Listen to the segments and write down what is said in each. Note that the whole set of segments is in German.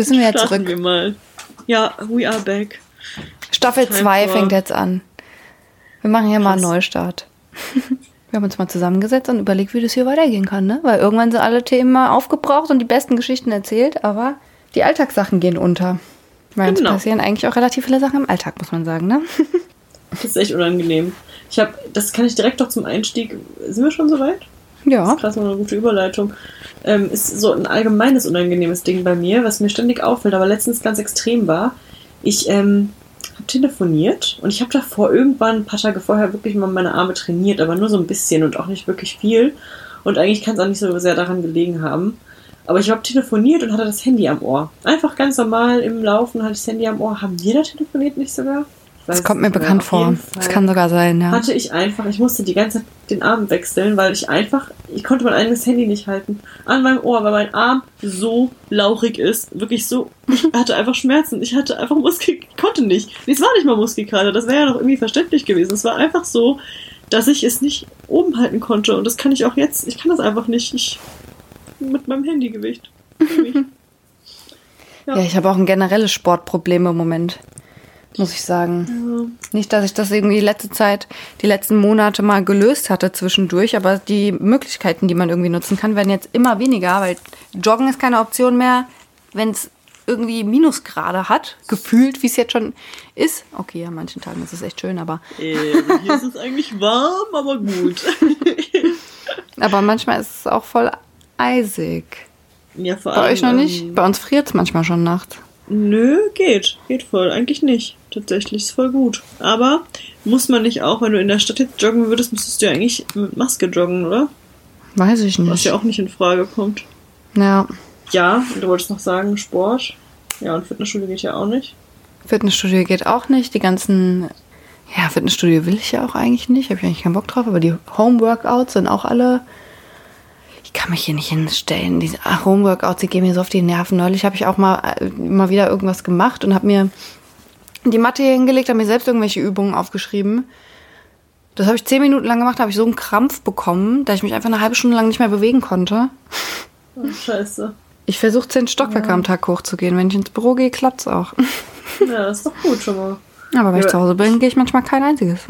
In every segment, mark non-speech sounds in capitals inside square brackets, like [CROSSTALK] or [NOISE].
Wir sind Starten zurück. wir mal. Ja, we are back. Staffel Time 2 for- fängt jetzt an. Wir machen hier mal einen Krass. Neustart. [LAUGHS] Wir haben uns mal zusammengesetzt und überlegt, wie das hier weitergehen kann, ne? Weil irgendwann sind alle Themen mal aufgebraucht und die besten Geschichten erzählt, aber die Alltagssachen gehen unter. Weil Genau. es passieren eigentlich auch relativ viele Sachen im Alltag, muss man sagen, ne? [LAUGHS] Das ist echt unangenehm. Ich habe, das kann ich direkt doch zum Einstieg. Sind wir schon soweit? Ja. Krass, mal eine gute Überleitung. Ähm, ist so ein allgemeines unangenehmes Ding bei mir, was mir ständig auffällt, aber letztens ganz extrem war. Ich ähm, habe telefoniert und ich habe davor irgendwann ein paar Tage vorher wirklich mal meine Arme trainiert, aber nur so ein bisschen und auch nicht wirklich viel. Und eigentlich kann es auch nicht so sehr daran gelegen haben. Aber ich habe telefoniert und hatte das Handy am Ohr. Einfach ganz normal im Laufen hatte ich das Handy am Ohr. Haben wir da telefoniert nicht sogar? Weiß Das kommt mir mehr. bekannt vor. Das kann sogar sein, ja. hatte ich einfach, ich musste die ganze Zeit den Arm wechseln, weil ich einfach, ich konnte mein eigenes Handy nicht halten an meinem Ohr, weil mein Arm so lauchig ist, wirklich so, ich hatte einfach Schmerzen, ich hatte einfach Muskel, ich konnte nicht. Es war nicht mal Muskelkater, das wäre ja noch irgendwie verständlich gewesen. Es war einfach so, dass ich es nicht oben halten konnte und das kann ich auch jetzt, ich kann das einfach nicht, ich, mit meinem Handygewicht. [LAUGHS] Irgendwie. Ja, ich habe auch ein generelles Sportproblem im Moment, muss ich sagen. Ja. Nicht, dass ich das irgendwie die letzte Zeit, die letzten Monate mal gelöst hatte zwischendurch, aber die Möglichkeiten, die man irgendwie nutzen kann, werden jetzt immer weniger, weil Joggen ist keine Option mehr, wenn es irgendwie Minusgrade hat, gefühlt, wie es jetzt schon ist. Okay, an manchen Tagen ist es echt schön, aber, Äh, also hier ist es [LAUGHS] eigentlich warm, aber gut. [LAUGHS] aber manchmal ist es auch voll eisig. ja, vor Bei allem, euch noch nicht? ähm, Bei uns friert es manchmal schon nachts. Nö, geht. Geht voll. Eigentlich nicht. Tatsächlich ist voll gut. Aber muss man nicht auch, wenn du in der Stadt jetzt joggen würdest, müsstest du ja eigentlich mit Maske joggen, oder? Weiß ich Was nicht. ja auch nicht in Frage kommt. Ja, Ja, du wolltest noch sagen, Sport. Ja, und Fitnessstudio geht ja auch nicht. Fitnessstudio geht auch nicht. Die ganzen, ja, Fitnessstudio will ich ja auch eigentlich nicht. Habe ich eigentlich keinen Bock drauf. Aber die Homeworkouts sind auch alle. Ich kann mich hier nicht hinstellen. Diese Homeworkouts, die gehen mir so auf die Nerven. Neulich habe ich auch mal, äh, mal wieder irgendwas gemacht und habe mir die Matte hier hingelegt, habe mir selbst irgendwelche Übungen aufgeschrieben. Das habe ich zehn Minuten lang gemacht, habe ich so einen Krampf bekommen, dass ich mich einfach eine halbe Stunde lang nicht mehr bewegen konnte. Oh, scheiße. Ich versuche zehn Stockwerke am Tag hochzugehen. Wenn ich ins Büro gehe, klappt's auch. Ja, das ist doch gut schon mal. Aber wenn ich Ja. zu Hause bin, gehe ich manchmal kein einziges.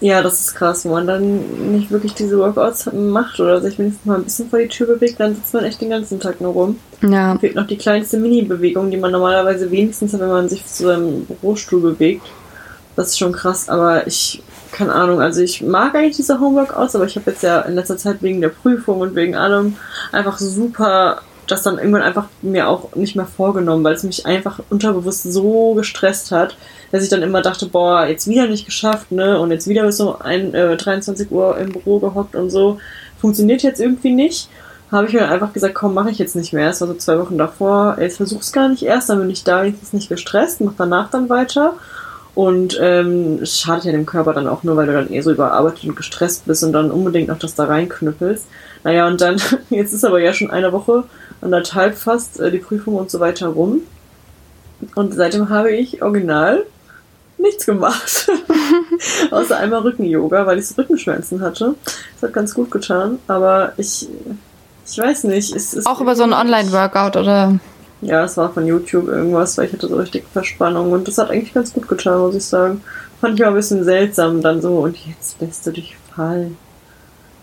Ja, das ist krass, wenn man dann nicht wirklich diese Workouts macht oder sich wenigstens mal ein bisschen vor die Tür bewegt, dann sitzt man echt den ganzen Tag nur rum. Ja, fehlt noch die kleinste Mini-Bewegung, die man normalerweise wenigstens hat, wenn man sich zu seinem Bürostuhl bewegt. Das ist schon krass, aber ich, keine Ahnung, also ich mag eigentlich diese Homeworkouts, aber ich habe jetzt ja in letzter Zeit wegen der Prüfung und wegen allem einfach super das dann irgendwann einfach mir auch nicht mehr vorgenommen, weil es mich einfach unterbewusst so gestresst hat, dass ich dann immer dachte, boah, jetzt wieder nicht geschafft, ne, und jetzt wieder bis so ein, äh, 23 Uhr im Büro gehockt und so. Funktioniert jetzt irgendwie nicht habe ich mir dann einfach gesagt, komm, mache ich jetzt nicht mehr. Es war so zwei Wochen davor. Jetzt versuch's gar nicht erst, dann bin ich da wenigstens nicht gestresst, mach danach dann weiter. Und ähm, es schadet ja dem Körper dann auch nur, weil du dann eh so überarbeitet und gestresst bist und dann unbedingt noch das da reinknüppelst. Naja, und dann, [LAUGHS] jetzt ist aber ja schon eine Woche, anderthalb fast, äh, die Prüfung und so weiter rum. Und seitdem habe ich original nichts gemacht. [LAUGHS] Außer einmal Rücken-Yoga, weil ich so Rückenschmerzen hatte. Das hat ganz gut getan, aber ich, ich weiß nicht. Es ist auch über so ein Online-Workout oder. Ja, es war von YouTube irgendwas, weil ich hatte so richtig Verspannung und das hat eigentlich ganz gut getan, muss ich sagen. Fand ich auch ein bisschen seltsam dann so und jetzt lässt du dich fallen.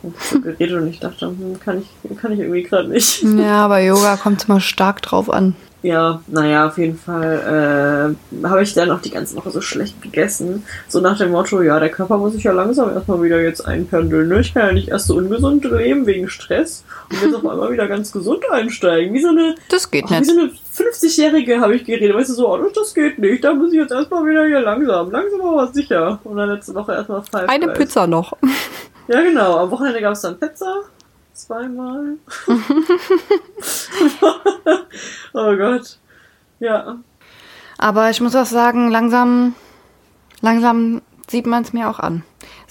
Und ich so geredet und ich dachte, hm, kann ich, kann ich irgendwie gerade nicht. Ja, aber Yoga [LAUGHS] kommt immer stark drauf an. Ja, naja, auf jeden Fall äh, habe ich dann auch die ganze Woche so schlecht gegessen. So nach dem Motto, ja, der Körper muss sich ja langsam erstmal wieder jetzt einpendeln. Ne? Ich kann ja nicht erst so ungesund leben wegen Stress und jetzt auf einmal wieder ganz gesund einsteigen. Wie so eine, Das geht ach, wie nicht. so eine 50-Jährige habe ich geredet. Weißt du, so, oh, das geht nicht. Da muss ich jetzt erstmal wieder hier langsam. Langsam aber sicher. Und dann letzte Woche erstmal Five Eine Guys. Pizza noch. [LAUGHS] Ja, genau. Am Wochenende gab es dann Pizza. Zweimal. [LAUGHS] [LAUGHS] oh Gott. Ja. Aber ich muss auch sagen, langsam, langsam sieht man es mir auch an.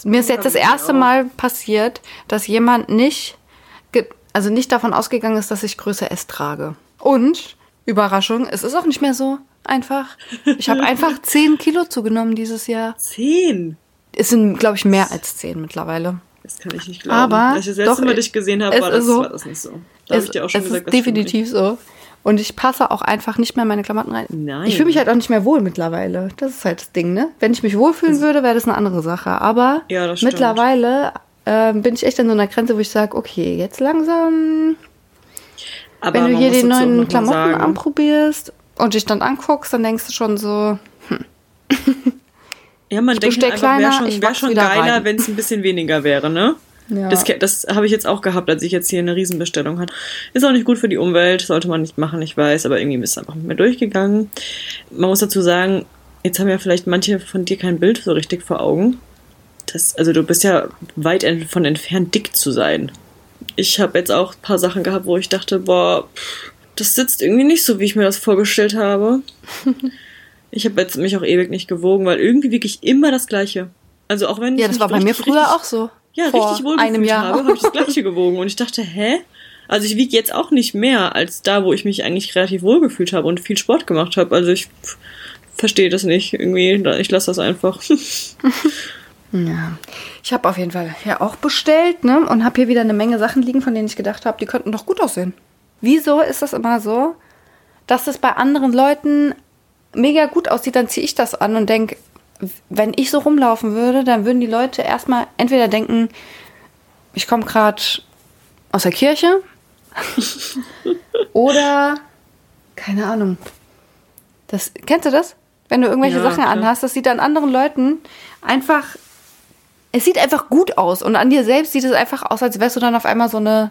Mir ist jetzt das erste. Mal passiert, dass jemand nicht, also nicht davon ausgegangen ist, dass ich Größe S trage. Und, Überraschung, es ist auch nicht mehr so einfach. Ich habe einfach [LAUGHS] 10 Kilo zugenommen dieses Jahr. Zehn. Es sind, glaube ich, mehr als 10 mittlerweile. Das kann ich nicht glauben. Aber Als ich das letzte doch, Mal dich gesehen habe, war ist das, so. war das nicht so. Da habe ich dir auch schon es gesagt, ist definitiv so. Und ich passe auch einfach nicht mehr in meine Klamotten rein. Nein. Ich fühle mich halt auch nicht mehr wohl mittlerweile. Das ist halt das Ding, ne? Wenn ich mich wohlfühlen würde, wäre das eine andere Sache. Aber Ja, mittlerweile ähm, bin ich echt an so einer Grenze, wo ich sage, okay, jetzt langsam, Aber wenn du hier die neuen Klamotten sagen, anprobierst und dich dann anguckst, dann denkst du schon so, Ja, man denkt bestell einfach, wäre schon, ich wär schon geiler, wenn es ein bisschen weniger wäre, ne? Ja. Das, das habe ich jetzt auch gehabt, als ich jetzt hier eine Riesenbestellung hatte. Ist auch nicht gut für die Umwelt, sollte man nicht machen, ich weiß, aber irgendwie ist es einfach mit mir durchgegangen. Man muss dazu sagen, jetzt haben ja vielleicht manche von dir kein Bild so richtig vor Augen. Das, also du bist ja weit von entfernt, dick zu sein. Ich habe jetzt auch ein paar Sachen gehabt, wo ich dachte, boah, das sitzt irgendwie nicht so, wie ich mir das vorgestellt habe. [LAUGHS] ich habe jetzt mich auch ewig nicht gewogen, weil irgendwie wirklich immer das Gleiche. Also auch wenn ja, das war bei mir früher auch so. Ja, Vor richtig wohl einem Jahr. habe, habe ich das [LAUGHS] gleiche gewogen. Und ich dachte, hä? Also ich wiege jetzt auch nicht mehr als da, wo ich mich eigentlich relativ wohl gefühlt habe und viel Sport gemacht habe. Also ich verstehe das nicht irgendwie. Ich lasse das einfach. [LAUGHS] Ja. Ich habe auf jeden Fall ja auch bestellt, ne? Und habe hier wieder eine Menge Sachen liegen, von denen ich gedacht habe, die könnten doch gut aussehen. Wieso ist das immer so, dass es bei anderen Leuten mega gut aussieht, dann ziehe ich das an und denke, wenn ich so rumlaufen würde, dann würden die Leute erstmal entweder denken, ich komme gerade aus der Kirche [LAUGHS] oder keine Ahnung. Das kennst du das? Wenn du irgendwelche Ja, Sachen klar. anhast, das sieht an anderen Leuten einfach es sieht einfach gut aus und an dir selbst sieht es einfach aus, als wärst du dann auf einmal so eine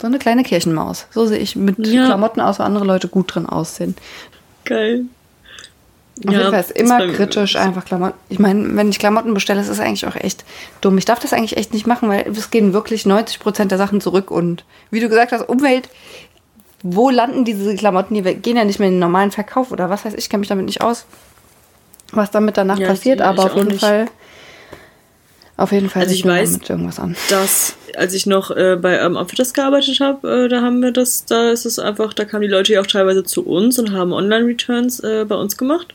so eine kleine Kirchenmaus. So sehe ich mit Ja. Klamotten aus, wo andere Leute gut drin aussehen. Geil. Auf jeden Fall ist immer bei- kritisch einfach Klamotten. Ich meine, wenn ich Klamotten bestelle, ist das eigentlich auch echt dumm. Ich darf das eigentlich echt nicht machen, weil es gehen wirklich 90 Prozent der Sachen zurück und wie du gesagt hast, Umwelt. Wo landen diese Klamotten? Die gehen ja nicht mehr in den normalen Verkauf oder was heißt ich, kenne mich damit nicht aus, was damit danach Ja, passiert, aber auf jeden nicht. Fall. Auf jeden Fall Also ich weiß- damit irgendwas an. dass als ich noch äh, bei ähm, Outfitters gearbeitet habe, äh, da haben wir das, da ist es einfach, da kamen die Leute ja auch teilweise zu uns und haben Online-Returns äh, bei uns gemacht.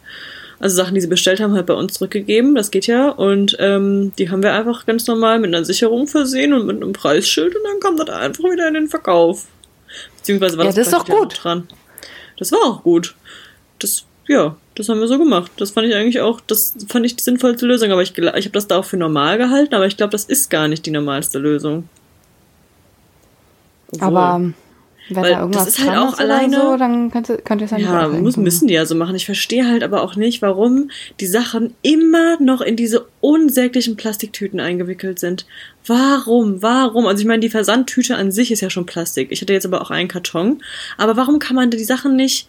Also Sachen, die sie bestellt haben, halt bei uns zurückgegeben. Das geht ja. Und ähm, die haben wir einfach ganz normal mit einer Sicherung versehen und mit einem Preisschild und dann kam das einfach wieder in den Verkauf. Beziehungsweise war Ja, das, das ist doch gut. dran. Das war auch gut. Das, ja, das haben wir so gemacht. Das fand ich eigentlich auch, das fand ich die sinnvollste Lösung. Aber ich, ich habe das da auch für normal gehalten, aber ich glaube, das ist gar nicht die normalste Lösung. Obwohl- Aber ähm, wenn Weil da irgendwas das ist halt auch alleine- so, dann könnt ihr, könnt ihr es ja nicht ja, aufhängen. muss, müssen die ja so machen. Ich verstehe halt aber auch nicht, warum die Sachen immer noch in diese unsäglichen Plastiktüten eingewickelt sind. Warum? Warum? Also ich meine, die Versandtüte an sich ist ja schon Plastik. Ich hatte jetzt aber auch einen Karton. Aber warum kann man die Sachen nicht...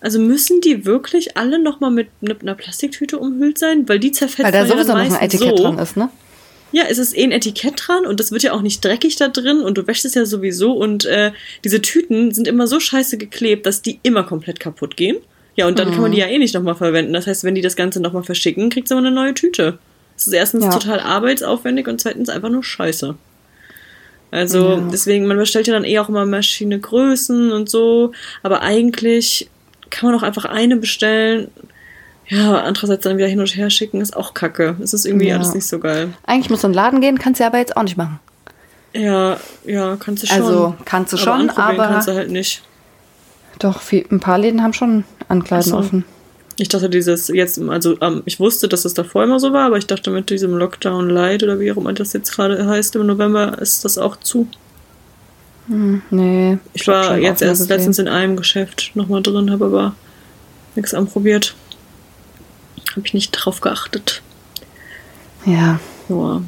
Also müssen die wirklich alle nochmal mit ne- einer Plastiktüte umhüllt sein? Weil die zerfetzt Weil da ja sowieso dann noch ein Etikett so. dran ist, ne? Ja, es ist eh ein Etikett dran und das wird ja auch nicht dreckig da drin und du wäschst es ja sowieso und äh, diese Tüten sind immer so scheiße geklebt, dass die immer komplett kaputt gehen. Ja, und dann kann Mhm. man die ja eh nicht nochmal verwenden. Das heißt, wenn die das Ganze nochmal verschicken, kriegst du immer eine neue Tüte. Das ist erstens Ja. total arbeitsaufwendig und zweitens einfach nur scheiße. Also Ja. deswegen, man bestellt ja dann eh auch immer verschiedene Größen und so, aber eigentlich kann man auch einfach eine bestellen. Ja, andererseits dann wieder hin und her schicken, ist auch kacke. Es ist irgendwie Ja. alles nicht so geil. Eigentlich musst du in den Laden gehen, kannst du aber jetzt auch nicht machen. Ja, ja, kannst du schon. Also, kannst du schon, anprobieren aber- kannst du halt nicht. Doch, viel, ein paar Läden haben schon Ankleiden so. offen. Ich dachte, dieses jetzt, also ähm, ich wusste, dass es davor immer so war, aber ich dachte, mit diesem Lockdown Light oder wie auch immer das jetzt gerade heißt im November, ist das auch zu. Hm, nee. Ich hab war jetzt erst gesehen. letztens in einem Geschäft nochmal drin, habe aber nichts anprobiert. Habe ich nicht drauf geachtet. Ja. Ja.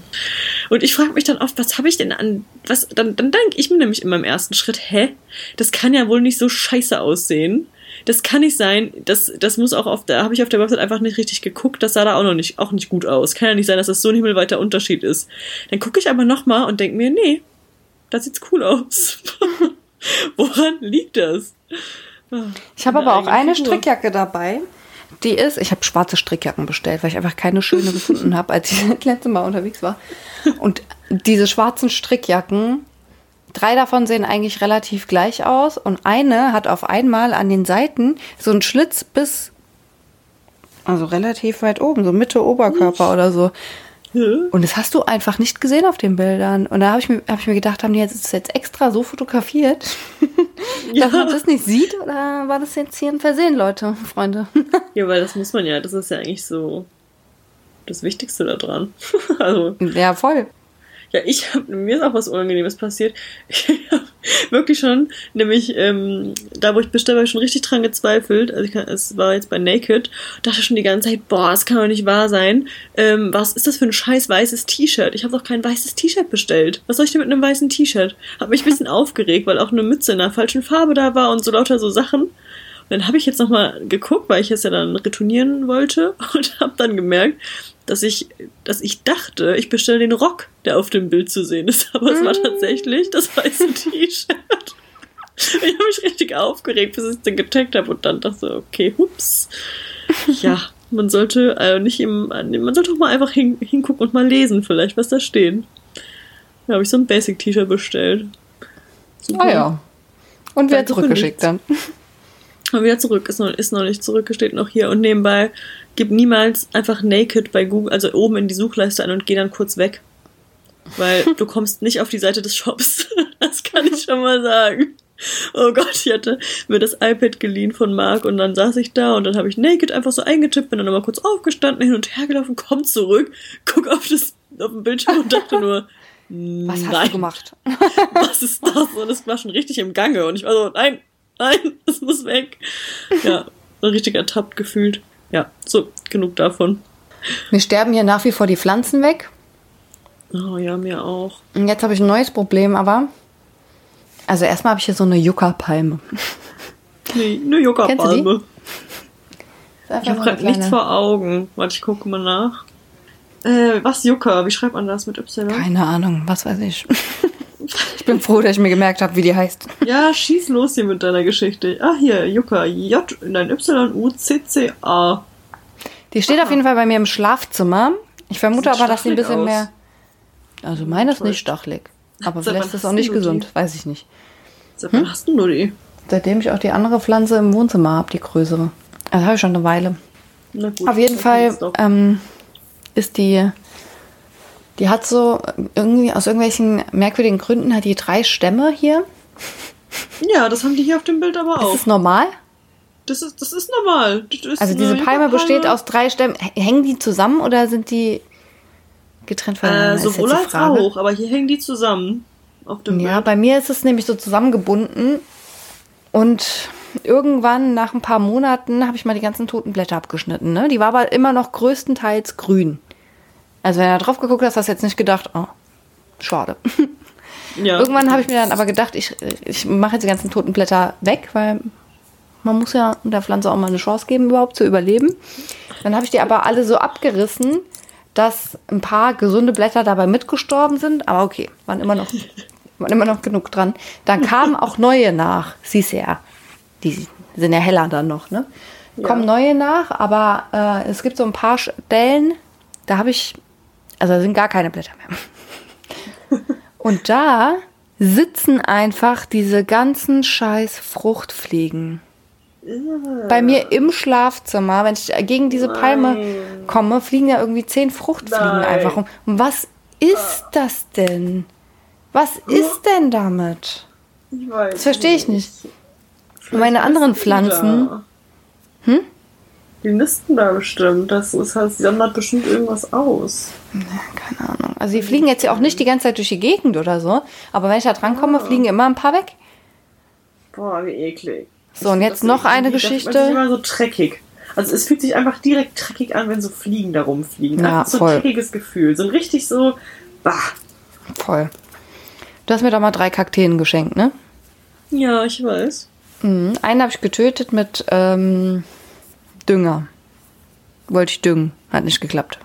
Und ich frage mich dann oft, was habe ich denn an, was, dann, dann denke ich mir nämlich in meinem ersten Schritt, hä, das kann ja wohl nicht so scheiße aussehen. Das kann nicht sein, das, das muss auch auf, da habe ich auf der Website einfach nicht richtig geguckt, das sah da auch noch nicht, auch nicht gut aus. Kann ja nicht sein, dass das so ein himmelweiter Unterschied ist. Dann gucke ich aber nochmal und denke mir, nee, das sieht's cool aus. [LAUGHS] Woran liegt das? Ich habe aber auch eine Figur. Strickjacke dabei. Die ist, ich habe schwarze Strickjacken bestellt, weil ich einfach keine schöne gefunden habe, als ich [LAUGHS] das letzte Mal unterwegs war. Und diese schwarzen Strickjacken, drei davon sehen eigentlich relativ gleich aus und eine hat auf einmal an den Seiten so einen Schlitz bis, also relativ weit oben, so Mitte Oberkörper [LAUGHS] oder so. Und das hast du einfach nicht gesehen auf den Bildern. Und da habe ich, mir- hab ich mir gedacht, haben die jetzt, ist das jetzt extra so fotografiert, [LAUGHS] Ja. Dass man das nicht sieht oder war das jetzt hier ein Versehen, Leute, Freunde? [LAUGHS] Ja, weil das muss man ja, das ist ja eigentlich so das Wichtigste daran. [LAUGHS] also, Ja, voll. ja, ich hab, mir ist auch was Unangenehmes passiert. Ich hab [LAUGHS] wirklich schon, nämlich ähm, da, wo ich bestellt habe, ich schon richtig dran gezweifelt. Also ich kann, es war jetzt bei Naked, dachte schon die ganze Zeit, boah, das kann doch nicht wahr sein. Ähm, was ist das für ein scheiß weißes T-Shirt? Ich habe doch kein weißes T-Shirt bestellt. Was soll ich denn mit einem weißen T-Shirt? Hab mich ein bisschen [LAUGHS] aufgeregt, weil auch eine Mütze in der falschen Farbe da war und so lauter so Sachen. Und dann habe ich jetzt nochmal geguckt, weil ich es ja dann retournieren wollte [LAUGHS] und habe dann gemerkt, dass ich, dass ich dachte, ich bestelle den Rock, der auf dem Bild zu sehen ist. [LAUGHS] Aber es war tatsächlich das weiße [LAUGHS] T-Shirt. Ich habe mich richtig aufgeregt, bis ich es dann getaggt habe und dann dachte, okay, hups. Ja, man sollte äh, nicht im, man sollte auch mal einfach hin, hingucken und mal lesen, vielleicht, was da steht. Da habe ich so ein Basic-T-Shirt bestellt. Super. Ah ja. Und wer zurückgeschickt dann? Und wieder zurück, ist noch, ist noch nicht zurück, steht noch hier. Und nebenbei, gib niemals einfach Naked bei Google, also oben in die Suchleiste ein und geh dann kurz weg. Weil [LAUGHS] du kommst nicht auf die Seite des Shops. [LAUGHS] Das kann ich schon mal sagen. Oh Gott, ich hatte mir das iPad geliehen von Marc und dann saß ich da und dann habe ich Naked einfach so eingetippt, bin dann nochmal kurz aufgestanden, hin und her gelaufen, komm zurück, guck auf, das, auf den Bildschirm und dachte nur, [LAUGHS] Was hast nein, du gemacht? was ist das? Und es war schon richtig im Gange. Und ich war so, nein, nein, es muss weg. Ja, richtig ertappt gefühlt. Ja, so, genug davon. Mir sterben hier nach wie vor die Pflanzen weg. Oh ja, mir auch. Und jetzt habe ich ein neues Problem, aber. Also erstmal habe ich hier so eine Yucca-Palme. Nee, eine Yucca-Palme. Einfach Ich habe gerade nichts vor Augen. Warte, ich gucke mal nach. Äh, was Yucca? Wie schreibt man das mit Y? Keine Ahnung, was weiß ich. Ich bin froh, dass ich mir gemerkt habe, wie die heißt. Ja, schieß los hier mit deiner Geschichte. Ah, hier, Yucca. J, nein, Y-U-C-C-A. Die steht auf jeden Fall bei mir im Schlafzimmer. Ich vermute aber, dass sie ein bisschen aus. mehr. Also meine ist nicht stachelig. Aber Seit vielleicht ist es auch nicht gesund, die? weiß ich nicht. Seit wann hast du die? Seitdem ich auch die andere Pflanze im Wohnzimmer habe, die größere. Also habe ich schon eine Weile. Gut, Auf jeden Fall ähm, ist die, die hat so irgendwie aus irgendwelchen merkwürdigen Gründen hat die drei Stämme hier. Ja, das haben die hier auf dem Bild aber Ist auch. das normal? Das ist, das ist normal. Das ist Also diese Palme besteht aus drei Stämmen. Hängen die zusammen oder sind die getrennt voneinander? Äh, ist jetzt sowohl als auch, aber hier hängen die zusammen. Auf dem Ja, Bild. bei mir ist es nämlich so zusammengebunden und irgendwann nach ein paar Monaten habe ich mal die ganzen toten Blätter abgeschnitten. Ne? Die war aber immer noch größtenteils grün. Also wenn du da drauf geguckt hast, hast du jetzt nicht gedacht, oh, schade. [LAUGHS] Ja. Irgendwann habe ich mir dann aber gedacht, ich, ich mache jetzt die ganzen toten Blätter weg, weil man muss ja der Pflanze auch mal eine Chance geben, überhaupt zu überleben. Dann habe ich die aber alle so abgerissen, dass ein paar gesunde Blätter dabei mitgestorben sind. Aber okay, waren immer noch, waren immer noch genug dran. Dann kamen auch neue nach. Siehst du ja, die sind ja heller dann noch. Ne? Kommen neue nach, aber äh, es gibt so ein paar Stellen, da habe ich, also da sind gar keine Blätter mehr. [LAUGHS] Und da sitzen einfach diese ganzen scheiß Fruchtfliegen. Bei mir im Schlafzimmer, wenn ich gegen diese Palme komme, fliegen da irgendwie zehn Fruchtfliegen Nein. einfach rum. Und was ist das denn? Was ist denn damit? Ich weiß Das verstehe ich nicht. Vielleicht Und meine anderen Pflanzen. Hm? Die nisten da bestimmt. Das ist halt, die sondert bestimmt irgendwas aus. Keine Ahnung. Also die fliegen jetzt ja auch nicht die ganze Zeit durch die Gegend oder so. Aber wenn ich da dran komme, fliegen immer ein paar weg. Boah, wie eklig. So, und Das jetzt noch eine das- Das Geschichte. ist immer so dreckig. Also es fühlt sich einfach direkt dreckig an, wenn so Fliegen da rumfliegen. Ja, Einfach so voll. ein dreckiges Gefühl. So ein richtig so, bah. Voll. Du hast mir doch mal drei Kakteen geschenkt, ne? Ja, ich weiß. Mhm. Einen habe ich getötet mit ähm, Dünger. Wollte ich düngen. Hat nicht geklappt.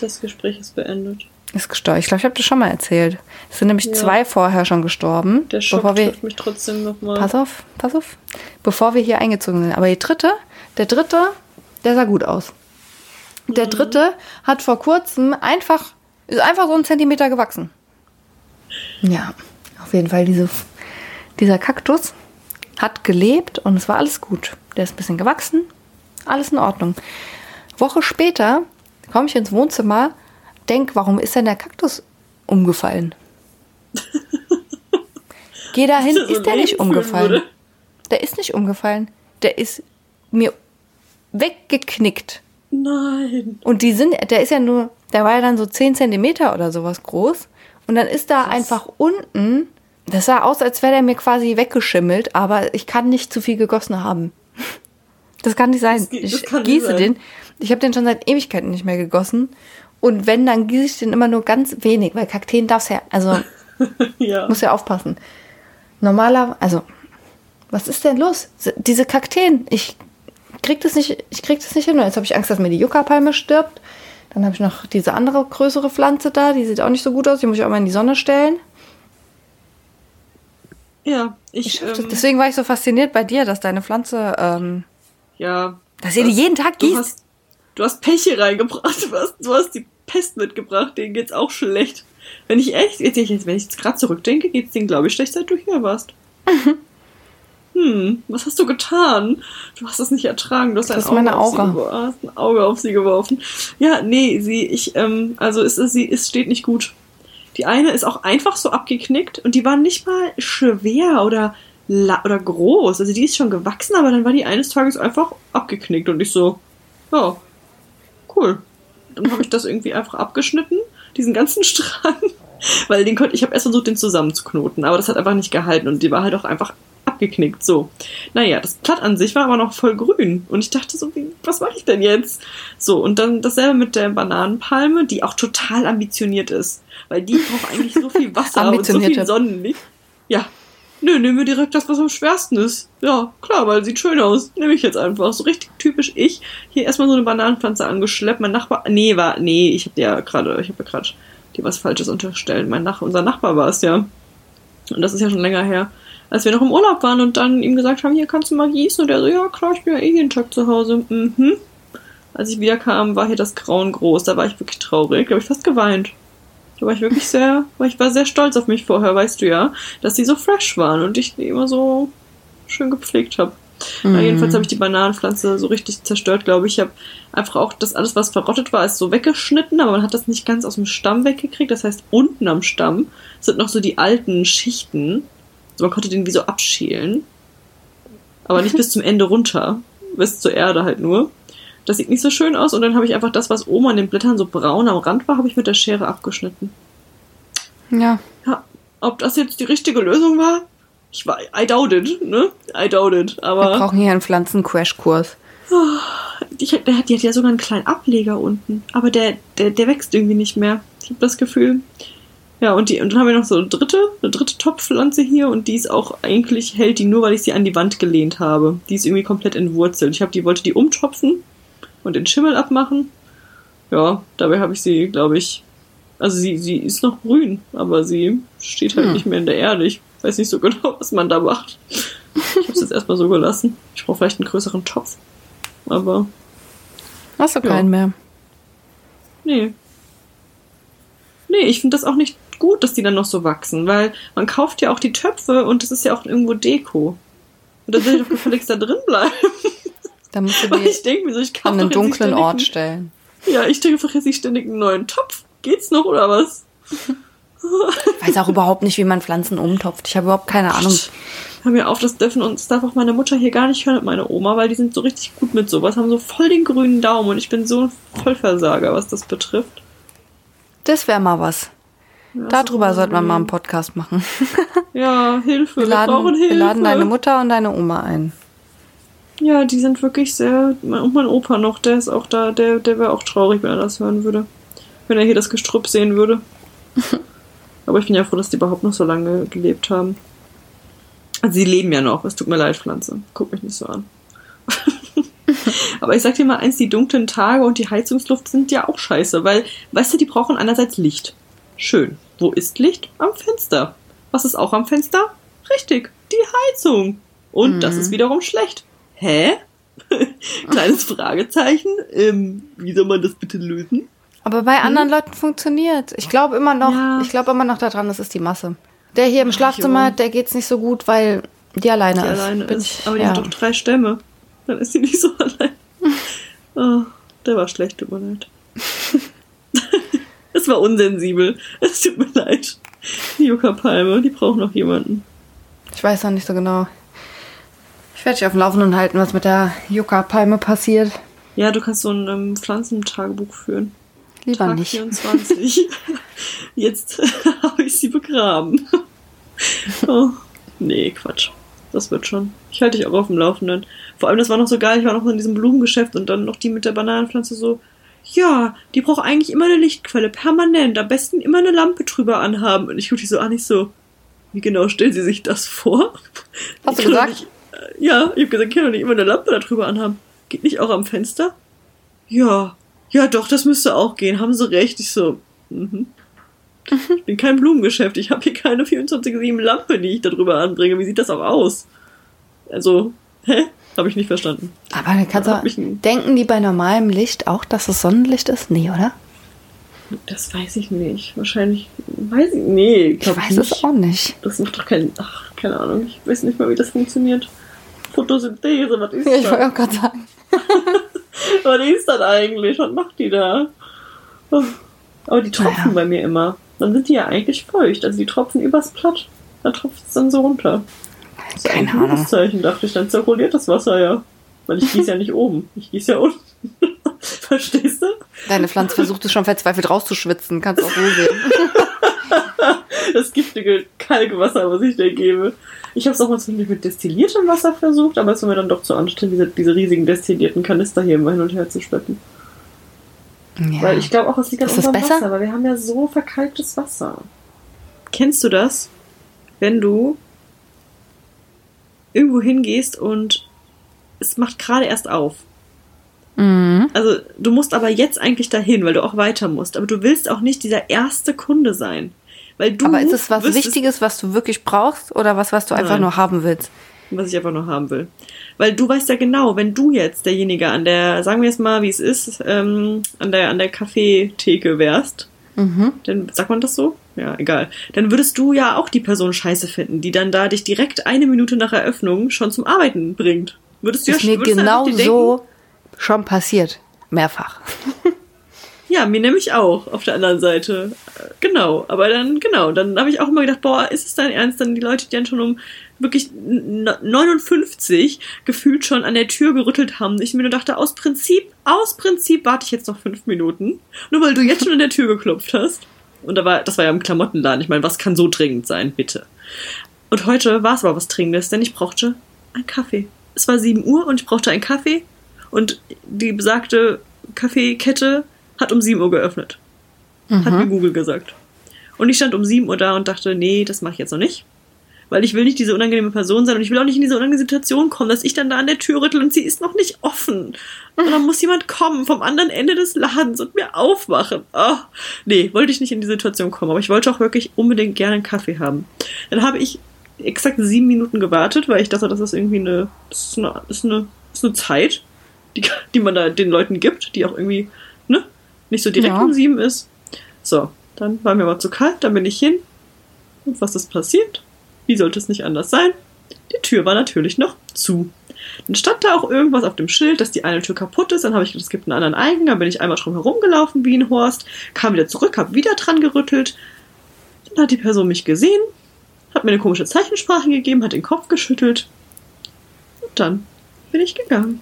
Das Gespräch ist beendet. Ist gestorben. Ich glaube, ich habe das schon mal erzählt. Es sind nämlich Ja. zwei vorher schon gestorben. Der Schock bevor wir, mich trotzdem nochmal. pass auf, pass auf. Bevor wir hier eingezogen sind. Aber die dritte, der dritte, der sah gut aus. Der dritte hat vor kurzem einfach, ist einfach so einen Zentimeter gewachsen. Ja, auf jeden Fall diese, dieser Kaktus hat gelebt und es war alles gut. Der ist ein bisschen gewachsen, alles in Ordnung. Woche später komme ich ins Wohnzimmer, denk, warum ist denn der Kaktus umgefallen? [LAUGHS] Geh dahin, so ist der nicht umgefallen. würde. der ist nicht umgefallen. Der ist mir weggeknickt. Nein. Und die sind, der ist ja nur, der war ja dann so 10 Zentimeter oder sowas groß. Und dann ist da einfach unten, das sah aus, als wäre der mir quasi weggeschimmelt, aber ich kann nicht zu viel gegossen haben. Das kann nicht sein. Das das ich gieße sein. den. Ich habe den schon seit Ewigkeiten nicht mehr gegossen. Und wenn, dann gieße ich den immer nur ganz wenig, weil Kakteen darf's ja, also [LAUGHS] Ja. muss ja aufpassen. Normaler, also, was ist denn los? Diese Kakteen, ich krieg das nicht, ich krieg das nicht hin. Jetzt habe ich Angst, dass mir die Yucca-Palme stirbt. Dann habe ich noch diese andere größere Pflanze da, die sieht auch nicht so gut aus, die muss ich auch mal in die Sonne stellen. Ja, Ich ich, ähm, Deswegen war ich so fasziniert bei dir, dass deine Pflanze, ähm, ja. dass ihr die jeden Tag Du gießt. hast, du hast Pech hier reingebracht, [LAUGHS] du hast, du hast die Pest mitgebracht, denen geht's auch schlecht. Wenn ich echt, jetzt, wenn ich jetzt gerade zurückdenke, geht's denen, glaube ich, schlecht, seit du hier warst. [LAUGHS] Hm, was hast du getan? Du hast es nicht ertragen. Du hast ein Das ist Auge meine auf sie Aura. ein Auge auf sie geworfen. Ja, nee, sie, ich, ähm, also es sie, es steht nicht gut. Die eine ist auch einfach so abgeknickt und die war nicht mal schwer oder oder groß. Also die ist schon gewachsen, aber dann war die eines Tages einfach abgeknickt und ich so, ja, cool. Dann habe ich das irgendwie einfach abgeschnitten, diesen ganzen [LAUGHS] Strang, weil den konnte ich habe erst versucht, den zusammenzuknoten, aber das hat einfach nicht gehalten und die war halt auch einfach abgeknickt. So, naja, das Blatt an sich war aber noch voll grün und ich dachte so, wie, was mache ich denn jetzt? So und dann dasselbe mit der Bananenpalme, die auch total ambitioniert ist, weil die braucht eigentlich so viel Wasser und so viel. Sonnenlicht. Ja, Nö, nehmen wir direkt das, was am schwersten ist. Ja, klar, weil sieht schön aus. Nehme ich jetzt einfach. So richtig typisch ich. Hier erstmal so eine Bananenpflanze angeschleppt. Mein Nachbar. Nee, war. Nee, ich hab dir ja gerade. Ich habe ja gerade dir was Falsches unterstellt. Mein Nach unser Nachbar war es ja. Und das ist ja schon länger her. Als wir noch im Urlaub waren und dann ihm gesagt haben, hier kannst du mal gießen. Und er so, ja klar, ich bin ja eh jeden Tag zu Hause. Mhm. Als ich wiederkam, war hier das Grauen groß. Da war ich wirklich traurig. Da habe ich fast geweint. Da war ich wirklich sehr, weil ich war sehr stolz auf mich vorher, weißt du ja, dass die so fresh waren und ich die immer so schön gepflegt habe. Na, jedenfalls habe ich die Bananenpflanze so richtig zerstört, glaube ich. Ich habe einfach auch das alles, was verrottet war, ist so weggeschnitten, aber man hat das nicht ganz aus dem Stamm weggekriegt. Das heißt, unten am Stamm sind noch so die alten Schichten. Also man konnte den wie so abschälen. Aber nicht bis zum Ende runter. Bis zur Erde halt nur. Das sieht nicht so schön aus. Und dann habe ich einfach das, was oben an den Blättern so braun am Rand war, habe ich mit der Schere abgeschnitten. Ja. Ja, ob das jetzt die richtige Lösung war? Ich war, I doubt it, ne? I doubt it. Wir Aber brauchen hier einen Pflanzen-Crashkurs. die, hat- der hat, die hat ja sogar einen kleinen Ableger unten. Aber der, der, der wächst irgendwie nicht mehr. Ich habe das Gefühl. Ja, und, die, und dann haben wir noch so eine dritte, eine dritte Topfpflanze hier und die ist auch eigentlich, hält die nur, weil ich sie an die Wand gelehnt habe. Die ist irgendwie komplett entwurzelt. Ich habe die, wollte die umtopfen und den Schimmel abmachen. Ja, dabei habe ich sie, glaube ich, also sie, sie ist noch grün, aber sie steht halt Hm. nicht mehr in der Erde. Ich weiß nicht so genau, [LAUGHS] was man da macht. Ich habe es jetzt erstmal so gelassen. Ich brauche vielleicht einen größeren Topf. Aber Hast du Ja. keinen mehr? Nee. Nee, ich finde das auch nicht gut, dass die dann noch so wachsen, weil man kauft ja auch die Töpfe und das ist ja auch irgendwo Deko. Und dann will ich doch gefälligst da drin bleiben. [LAUGHS] Da musst du [LAUGHS] die ich denke mir so, ich an einen dunklen Ort einen- stellen. Ja, ich denke jetzt nicht ständig einen neuen Topf. Geht's noch oder was? Ich weiß auch überhaupt nicht, wie man Pflanzen umtopft. Ich habe überhaupt keine Ahnung. Hör mir auf, das dürfen und das darf auch meine Mutter hier gar nicht hören und meine Oma, weil die sind so richtig gut mit sowas, haben so voll den grünen Daumen und ich bin so ein Vollversager, was das betrifft. Das wäre mal was. Ja, Darüber so- sollten wir mal einen Podcast machen. Ja, Hilfe, Wir wir, laden, brauchen Hilfe. wir laden deine Mutter und deine Oma ein. Ja, die sind wirklich sehr. Und mein Opa noch, der ist auch da, der, der wäre auch traurig, wenn er das hören würde. Wenn er hier das Gestrüpp sehen würde. [LAUGHS] Aber ich bin ja froh, dass die überhaupt noch so lange gelebt haben. Also sie leben ja noch, es tut mir leid, Pflanze. Guck mich nicht so an. [LAUGHS] Aber ich sag dir mal eins, die dunklen Tage und die Heizungsluft sind ja auch scheiße, weil, weißt du, die brauchen einerseits Licht. Schön. Wo ist Licht? Am Fenster. Was ist auch am Fenster? Richtig, die Heizung. Und das ist wiederum schlecht. Hä? [LAUGHS] Kleines Fragezeichen. Ähm, wie soll man das bitte lösen? Aber bei anderen Leuten funktioniert. Ich glaube immer noch, Ja. ich glaube immer noch daran, das ist die Masse. Der hier im Schlafzimmer, der geht's nicht so gut, weil die alleine Die ist. alleine Bin ist. ich- Aber die ja. hat doch drei Stämme. Dann ist sie nicht so [LAUGHS] allein. Oh, der war schlecht, tut mir leid. [LAUGHS] Es war unsensibel. Es tut mir leid. Die Yucca-Palme, die braucht noch jemanden. Ich weiß noch nicht so genau. Ich werde dich auf dem Laufenden halten, was mit der Yucca-Palme passiert. Ja, du kannst so ein ähm, Pflanzentagebuch führen. Lieber Tag nicht. 24. [LAUGHS] Jetzt [LAUGHS] habe ich sie begraben. [LAUGHS] oh, nee, Quatsch. Das wird schon. Ich halte dich auch auf dem Laufenden. Vor allem, das war noch so geil. Ich war noch in diesem Blumengeschäft und dann noch die mit der Bananenpflanze so. Ja, die braucht eigentlich immer eine Lichtquelle, permanent. Am besten immer eine Lampe drüber anhaben. Und ich gucke die so an, ich so, wie genau stellen Sie sich das vor? Hast du Ich gesagt? Nicht, ja, ich habe gesagt, ich kann doch nicht immer eine Lampe da drüber anhaben. Geht nicht auch am Fenster? Ja, ja doch, das müsste auch gehen. Haben Sie recht. Ich so, mhm. Ich bin kein Blumengeschäft. Ich habe hier keine 24-7 Lampe, die ich da drüber anbringe. Wie sieht das auch aus? Also, hä? Habe ich nicht verstanden. Aber dann kannst du, ich ein- denken die bei normalem Licht auch, dass es Sonnenlicht ist? Nee, oder? Das weiß ich nicht. Wahrscheinlich, weiß ich, nee, Ich glaub weiß nicht. es auch nicht. Das macht doch keinen, ach, keine Ahnung. Ich weiß nicht mal, wie das funktioniert. Photosynthese, was ist Ja, ich wollte das? auch gerade sagen. [LAUGHS] Was ist das eigentlich? Was macht die da? Oh. Aber die tropfen Naja. bei mir immer. Dann sind die ja eigentlich feucht. Also die tropfen übers Platt. Da tropft es dann so runter. Das ist Keine ein Ahnung. gutes Zeichen, dachte ich. Dann zirkuliert das Wasser ja. Weil ich gieße ja nicht oben. Ich gieße ja unten. [LAUGHS] Verstehst du? Deine Pflanze versucht es schon verzweifelt rauszuschwitzen. Kannst auch so sehen. [LAUGHS] [LAUGHS] Das giftige Kalkwasser, was ich dir gebe. Ich habe es auch mal zwischendurch mit destilliertem Wasser versucht, aber es war mir dann doch zu anstrengend, diese, diese riesigen destillierten Kanister hier immer hin und her zu schleppen. Ja. Weil ich glaube auch, es liegt an Ist unserem besser? Wasser, weil wir haben ja so verkalktes Wasser. Kennst du das? Wenn du irgendwo hingehst und es macht gerade erst auf. Mhm. Also du musst aber jetzt eigentlich dahin, weil du auch weiter musst. Aber du willst auch nicht dieser erste Kunde sein. Weil du Aber ist es was wüsstest- Wichtiges, was du wirklich brauchst oder was, was du einfach Nein. nur haben willst? was ich einfach nur haben will. Weil du weißt ja genau, wenn du jetzt derjenige an der, sagen wir jetzt mal, wie es ist, ähm, an der, an der Kaffeetheke wärst, Mhm. dann sagt man das so? Ja, egal. Dann würdest du ja auch die Person scheiße finden, die dann da dich direkt eine Minute nach Eröffnung schon zum Arbeiten bringt. Würdest du Ist ja mir würdest genau so schon passiert. Mehrfach. [LAUGHS] Ja, mir nämlich auch auf der anderen Seite. Genau, aber dann, genau, dann habe ich auch immer gedacht, boah, ist es dein Ernst, dann die Leute, die dann schon um wirklich n- 59 gefühlt schon an der Tür gerüttelt haben. Ich mir nur dachte, aus Prinzip, aus Prinzip warte ich jetzt noch fünf Minuten, nur weil du jetzt schon an der Tür geklopft hast. Und da war, das war ja im Klamottenladen. Ich meine, was kann so dringend sein, bitte? Und heute war es aber was Dringendes, denn ich brauchte einen Kaffee. Es war 7 Uhr und ich brauchte einen Kaffee und die besagte Kaffeekette hat um 7 Uhr geöffnet. Hat mir Google gesagt. Und ich stand um 7 Uhr da und dachte, nee, das mache ich jetzt noch nicht. Weil ich will nicht diese unangenehme Person sein und ich will auch nicht in diese unangenehme Situation kommen, dass ich dann da an der Tür rüttel und sie ist noch nicht offen. Und dann muss jemand kommen vom anderen Ende des Ladens und mir aufmachen. Oh, nee, wollte ich nicht in die Situation kommen. Aber ich wollte auch wirklich unbedingt gerne einen Kaffee haben. Dann habe ich exakt sieben Minuten gewartet, weil ich dachte, das ist irgendwie eine, das ist eine, das ist eine, das ist eine Zeit, die, die man da den Leuten gibt, die auch irgendwie, nicht so direkt Ja. um sieben ist. So, dann war mir aber zu kalt, dann bin ich hin. Und was ist passiert? Wie sollte es nicht anders sein? Die Tür war natürlich noch zu. Dann stand da auch irgendwas auf dem Schild, dass die eine Tür kaputt ist. Dann habe ich gedacht, es gibt einen anderen Eingang. Dann bin ich einmal drum herumgelaufen wie ein Horst, kam wieder zurück, habe wieder dran gerüttelt. Dann hat die Person mich gesehen, hat mir eine komische Zeichensprache gegeben, hat den Kopf geschüttelt. Und dann bin ich gegangen.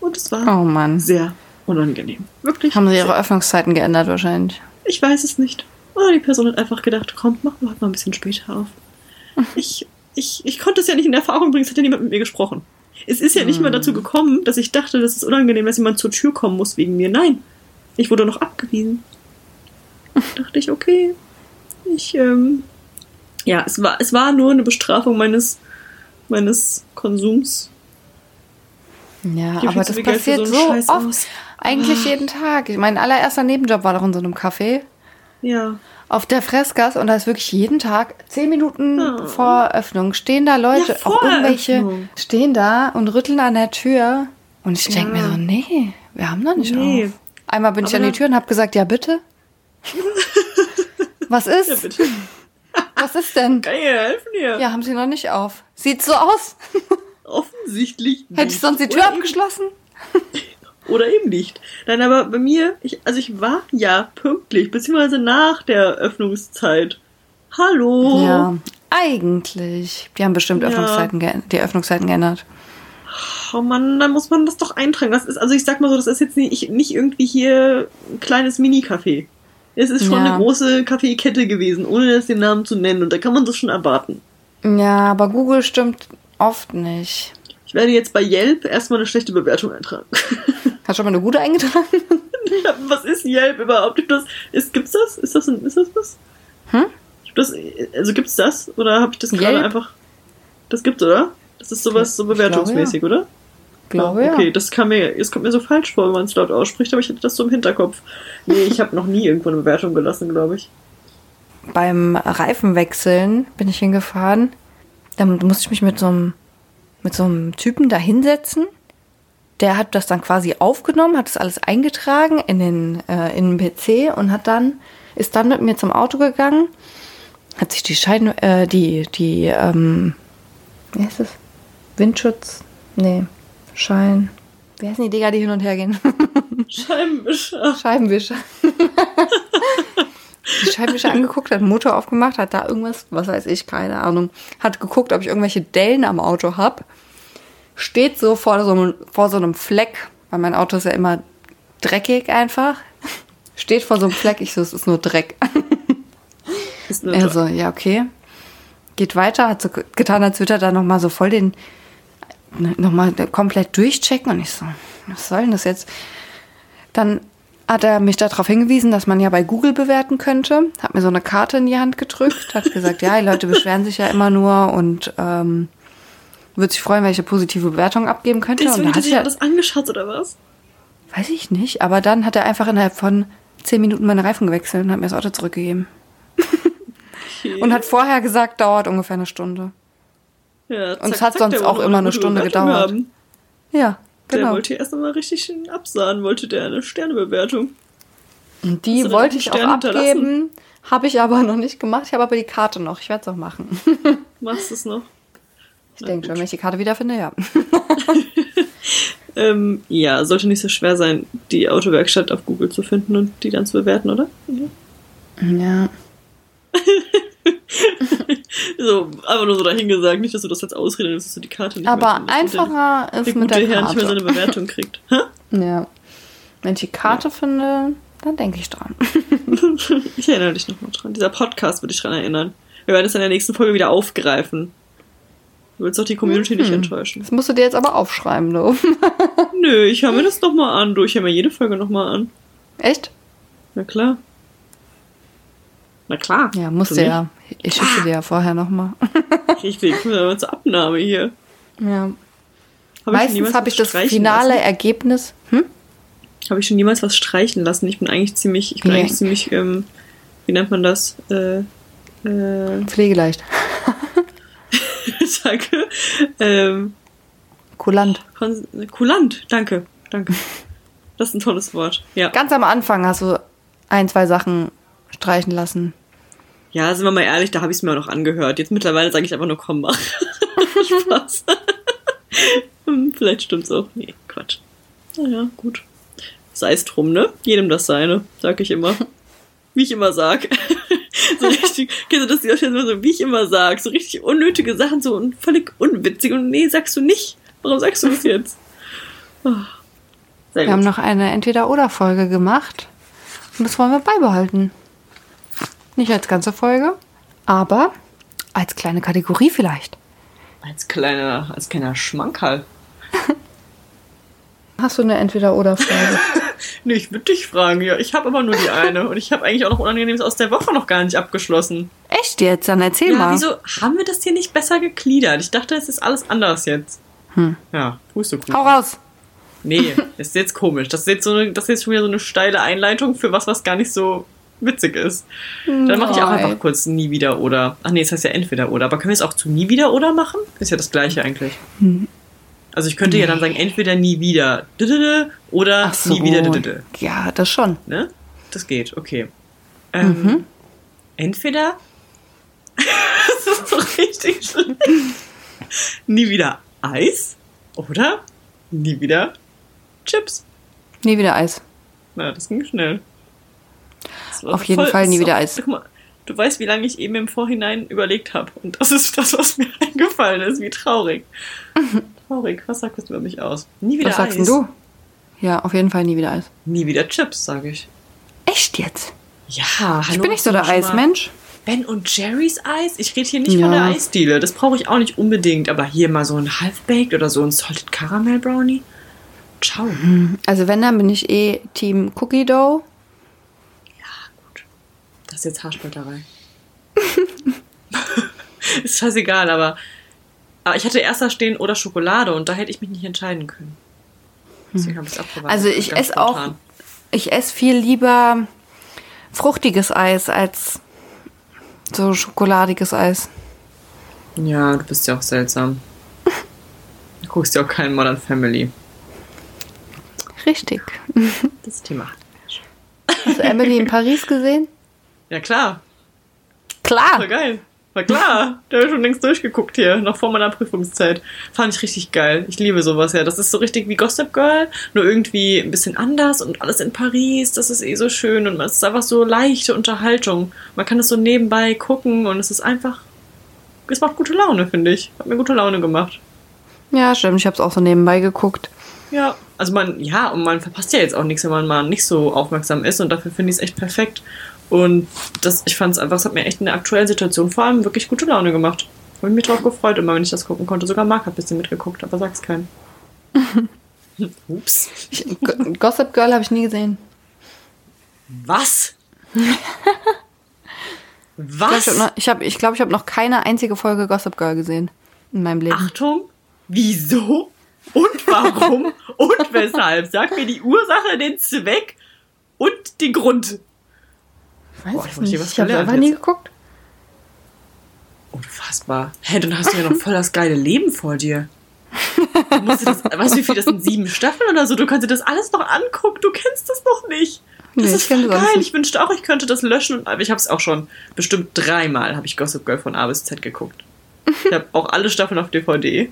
Und es war Oh Mann. sehr unangenehm. Wirklich. Haben sie ihre Öffnungszeiten geändert wahrscheinlich. ich weiß es nicht. Oder die Person hat einfach gedacht, komm, mach mal mal ein bisschen später auf. [LAUGHS] Ich, ich, ich konnte es ja nicht in Erfahrung bringen, es hat ja niemand mit mir gesprochen. Es ist ja nicht mal dazu gekommen, dass ich dachte, das ist unangenehm, dass jemand zur Tür kommen muss wegen mir. Nein, ich wurde noch abgewiesen. [LAUGHS] dachte ich, okay. Ich, ähm, ja, es war, es war nur eine Bestrafung meines, meines Konsums. Ja, Ich aber das passiert so so, oft. aus. Eigentlich jeden Tag. Mein allererster Nebenjob war doch in so einem Café. Ja. Auf der Freskas und da ist wirklich jeden Tag, zehn Minuten Oh. vor Eröffnung, stehen da Leute, Ja, auch irgendwelche, Eröffnung. stehen da und rütteln an der Tür. Und ich denke Ja. mir so, nee, wir haben noch nicht Nee. auf. Einmal bin ich Aber an die Tür und habe gesagt, ja bitte. [LAUGHS] Was ist? Ja, bitte. Was ist denn? Kann ich dir helfen hier? Ja, haben sie noch nicht auf. Sieht so aus. Offensichtlich nicht. Hätte ich sonst die Tür Oder eben- abgeschlossen? [LAUGHS] Oder eben nicht. Nein, aber bei mir, ich, also ich war ja pünktlich, beziehungsweise nach der Öffnungszeit. Hallo. Ja, eigentlich. Die haben bestimmt Ja. Öffnungszeiten die Öffnungszeiten geändert. Oh Mann, dann muss man das doch eintragen. Das ist, also ich sag mal so, das ist jetzt nicht, nicht irgendwie hier ein kleines Mini-Café. Es ist schon Ja. eine große Kaffeekette gewesen, ohne jetzt den Namen zu nennen. Und da kann man das schon erwarten. Ja, aber Google stimmt oft nicht. Ich werde jetzt bei Yelp erstmal eine schlechte Bewertung eintragen. [LAUGHS] Hast du schon mal eine gute eingetragen? Ja, was ist Yelp überhaupt? Das, ist, gibt's das? Ist das, ein, ist das was? Hm? Das, also gibt's das? Oder habe ich das gerade einfach. Das gibt's, oder? Das ist sowas so Ich glaube, bewertungsmäßig, oder? Glaube Ah, okay, ja. das kam mir, es kommt mir so falsch vor, wenn man es laut ausspricht, aber ich hatte das so im Hinterkopf. Nee, ich habe noch nie irgendwo eine Bewertung gelassen, glaube ich. Beim Reifenwechseln bin ich hingefahren. Da musste ich mich mit so einem, mit so einem Typen da hinsetzen. Der hat das dann quasi aufgenommen, hat das alles eingetragen in den, äh, in den PC und hat dann, ist dann mit mir zum Auto gegangen, hat sich die Scheiden, äh, die, die, ähm, wie heißt es? Windschutz? Nee, Schein. Wie heißen die Digga, die hin und her gehen? Scheibenwischer. Scheibenwischer. [LAUGHS] Scheibenwischer angeguckt, hat Motor aufgemacht, hat da irgendwas, was weiß ich, keine Ahnung, hat geguckt, ob ich irgendwelche Dellen am Auto hab. Steht so vor so, einem, vor so einem Fleck, weil mein Auto ist ja immer dreckig einfach. Steht vor so einem Fleck, ich so, es ist nur Dreck. [LAUGHS] Ist nur Er so, ja, okay. Geht weiter, hat so getan, als würde er da nochmal so voll den, nochmal komplett durchchecken. Und ich so, was soll denn das jetzt? Dann hat er mich darauf hingewiesen, dass man ja bei Google bewerten könnte. Hat mir so eine Karte in die Hand gedrückt, hat gesagt, ja, die Leute beschweren sich ja immer nur und ähm, würde sich freuen, welche positive Bewertung abgeben könnte. Und Deswegen da hat sich alles angeschaut, oder was? weiß ich nicht, aber dann hat er einfach innerhalb von zehn Minuten meine Reifen gewechselt und hat mir das Auto zurückgegeben. Okay. Und hat vorher gesagt, dauert ungefähr eine Stunde. ja, und es hat sonst der auch immer eine eine Stunde gedauert. haben. Ja, Der genau. wollte erst einmal richtig absahen, wollte der eine Sternebewertung. Und die denn wollte ich auch abgeben. Habe ich aber [LAUGHS] noch nicht gemacht. Ich habe aber die Karte noch. Ich werde es auch machen. [LAUGHS] Machst du es noch? Ich denke schon, wenn ich die Karte wiederfinde, ja. [LAUGHS] Ähm, ja, sollte nicht so schwer sein, die Autowerkstatt auf Google zu finden und die dann zu bewerten, oder? Ja. So, einfach nur so dahingesagt, nicht, dass du das jetzt ausreden nimmst, dass du die Karte nicht Aber dass einfacher der, ist der mit der Herr nicht mehr seine Karte. Bewertung kriegt. Ja. Wenn ich die Karte finde, dann denke ich dran. [LAUGHS] Ich erinnere dich nochmal dran. Dieser Podcast würde ich dran erinnern. Wir werden es in der nächsten Folge wieder aufgreifen. Du willst doch die Community Mhm. nicht enttäuschen. Das musst du dir jetzt aber aufschreiben, du. [LAUGHS] Nö, ich höre mir das nochmal an. Du, ich höre mir jede Folge nochmal an. Echt? Na klar. Na klar. Ja, musst Du du nicht? ja. Ich schicke dir ja vorher nochmal. [LAUGHS] Richtig, ich muss aber zur Abnahme hier. Ja. Hab Meistens habe ich das finale lassen? Ergebnis. Hm? Habe ich schon jemals was streichen lassen? Ich bin eigentlich ziemlich, ich bin Nee. eigentlich ziemlich, ähm, wie nennt man das? Äh, äh, Pflegeleicht. [LAUGHS] danke. Ähm, Kulant. kulant, danke, danke. [LAUGHS] Das ist ein tolles Wort. Ja. Ganz am Anfang hast du ein, zwei Sachen streichen lassen. Ja, sind wir mal ehrlich, da habe ich es mir auch noch angehört. Jetzt mittlerweile sage ich einfach nur, komm, mach. [LAUGHS] Spaß. Hm, Vielleicht stimmt's auch. Nee, Quatsch. Naja, gut. Sei es drum, ne? Jedem das seine, sag ich immer. Wie ich immer sag. [LAUGHS] so richtig, kennst du das die so, wie ich immer sag, so richtig unnötige Sachen, so und völlig unwitzig. Und nee, sagst du nicht. Warum sagst du das jetzt? Sehr Wir haben gut. noch eine Entweder-Oder-Folge gemacht. Und das wollen wir beibehalten. Nicht als ganze Folge, aber als kleine Kategorie vielleicht. Als kleiner, als kleiner Schmankerl. [LAUGHS] Hast du eine Entweder-Oder-Folge? [LAUGHS] Nee, ich würde dich fragen, ja. Ich habe aber nur die eine. Und ich habe eigentlich auch noch Unangenehmes aus der Woche noch gar nicht abgeschlossen. Echt jetzt? Dann erzähl Ja, mal. wieso haben wir das hier nicht besser gegliedert? Ich dachte, es ist alles anders jetzt. Hm. Ja, Pustekuchen. Hau raus. Nee, [LAUGHS] das ist jetzt komisch. Das ist jetzt, so eine, das ist jetzt schon wieder so eine steile Einleitung für was, was gar nicht so witzig ist. Dann mache ich auch einfach kurz nie wieder oder. Ach nee, es heißt ja entweder oder. Aber können wir es auch zu nie wieder oder machen? Ist ja das gleiche eigentlich. Hm. Also ich könnte ja dann sagen, entweder nie wieder oder so. nie wieder. Ja, das schon. Ne? Das geht, okay. Ähm, Mhm. Entweder. [LAUGHS] das ist doch richtig schlecht. nie wieder Eis oder nie wieder Chips. Nie wieder Eis. Na, das ging schnell. Das Auf jeden Fall das nie wieder Eis. Guck mal, du weißt, wie lange ich eben im Vorhinein überlegt habe. Und das ist das, was mir [LAUGHS] eingefallen ist. Wie traurig. [LAUGHS] traurig. Was sagst du über mich aus? Nie wieder Was sagst denn Eis. du? Ja, auf jeden Fall nie wieder Eis. Nie wieder Chips, sage ich. Echt jetzt? Ja, hallo. Ich bin nicht so der Eismensch. Ben und Jerry's Eis? Ich rede hier nicht Ja. von der Eisdiele. Das brauche ich auch nicht unbedingt. Aber hier mal so ein Half-Baked oder so ein Salted Caramel Brownie. Ciao. Also wenn, dann bin ich eh Team Cookie Dough. Das ist jetzt Haarspalterei. [LAUGHS] ist scheißegal, aber, aber ich hatte erst da stehen oder Schokolade und da hätte ich mich nicht entscheiden können. Deswegen habe ich es abgewartet. Also ich esse auch, spontan. ich esse viel lieber fruchtiges Eis als so schokoladiges Eis. Ja, du bist ja auch seltsam. Du guckst ja auch keinen Modern Family. Richtig. Das Thema. Hast du Emily in Paris gesehen? Ja, klar. Klar. geil. War klar. Der habe schon längst durchgeguckt hier, noch vor meiner Prüfungszeit. Fand ich richtig geil. Ich liebe sowas, ja. Das ist so richtig wie Gossip Girl, nur irgendwie ein bisschen anders und alles in Paris. Das ist eh so schön und es ist einfach so leichte Unterhaltung. Man kann es so nebenbei gucken und es ist einfach. Es macht gute Laune, finde ich. Hat mir gute Laune gemacht. Ja, stimmt. Ich habe es auch so nebenbei geguckt. Ja, also man, ja, und man verpasst ja jetzt auch nichts, wenn man mal nicht so aufmerksam ist und dafür finde ich es echt perfekt. Und das, ich fand es einfach, es hat mir echt in der aktuellen Situation vor allem wirklich gute Laune gemacht. Habe mich drauf gefreut, immer wenn ich das gucken konnte. Sogar Marc hat ein bisschen mitgeguckt, aber sag's keinem. [LAUGHS] Ups. Ich, Go- Gossip Girl habe ich nie gesehen. Was? [LAUGHS] Ich glaube, ich Was? habe noch, ich hab, ich glaub, ich hab noch keine einzige Folge Gossip Girl gesehen in meinem Leben. Achtung, wieso? Und warum? [LAUGHS] und weshalb? Sag mir die Ursache, den Zweck und den Grund. Ich weiß boah, ich nicht. Ich habe einfach nie geguckt. Unfassbar. Hä, dann hast du ja noch voll das geile Leben vor dir. Du musst dir das, weißt du, wie viel das sind? Sieben Staffeln oder so? Du kannst dir das alles noch angucken. Du kennst das noch nicht. Das Nee, ist voll geil. Ich wünschte auch, ich könnte das löschen. Und, aber ich habe es auch schon bestimmt dreimal habe ich Gossip Girl von A bis Z geguckt. Ich habe auch alle Staffeln auf DVD.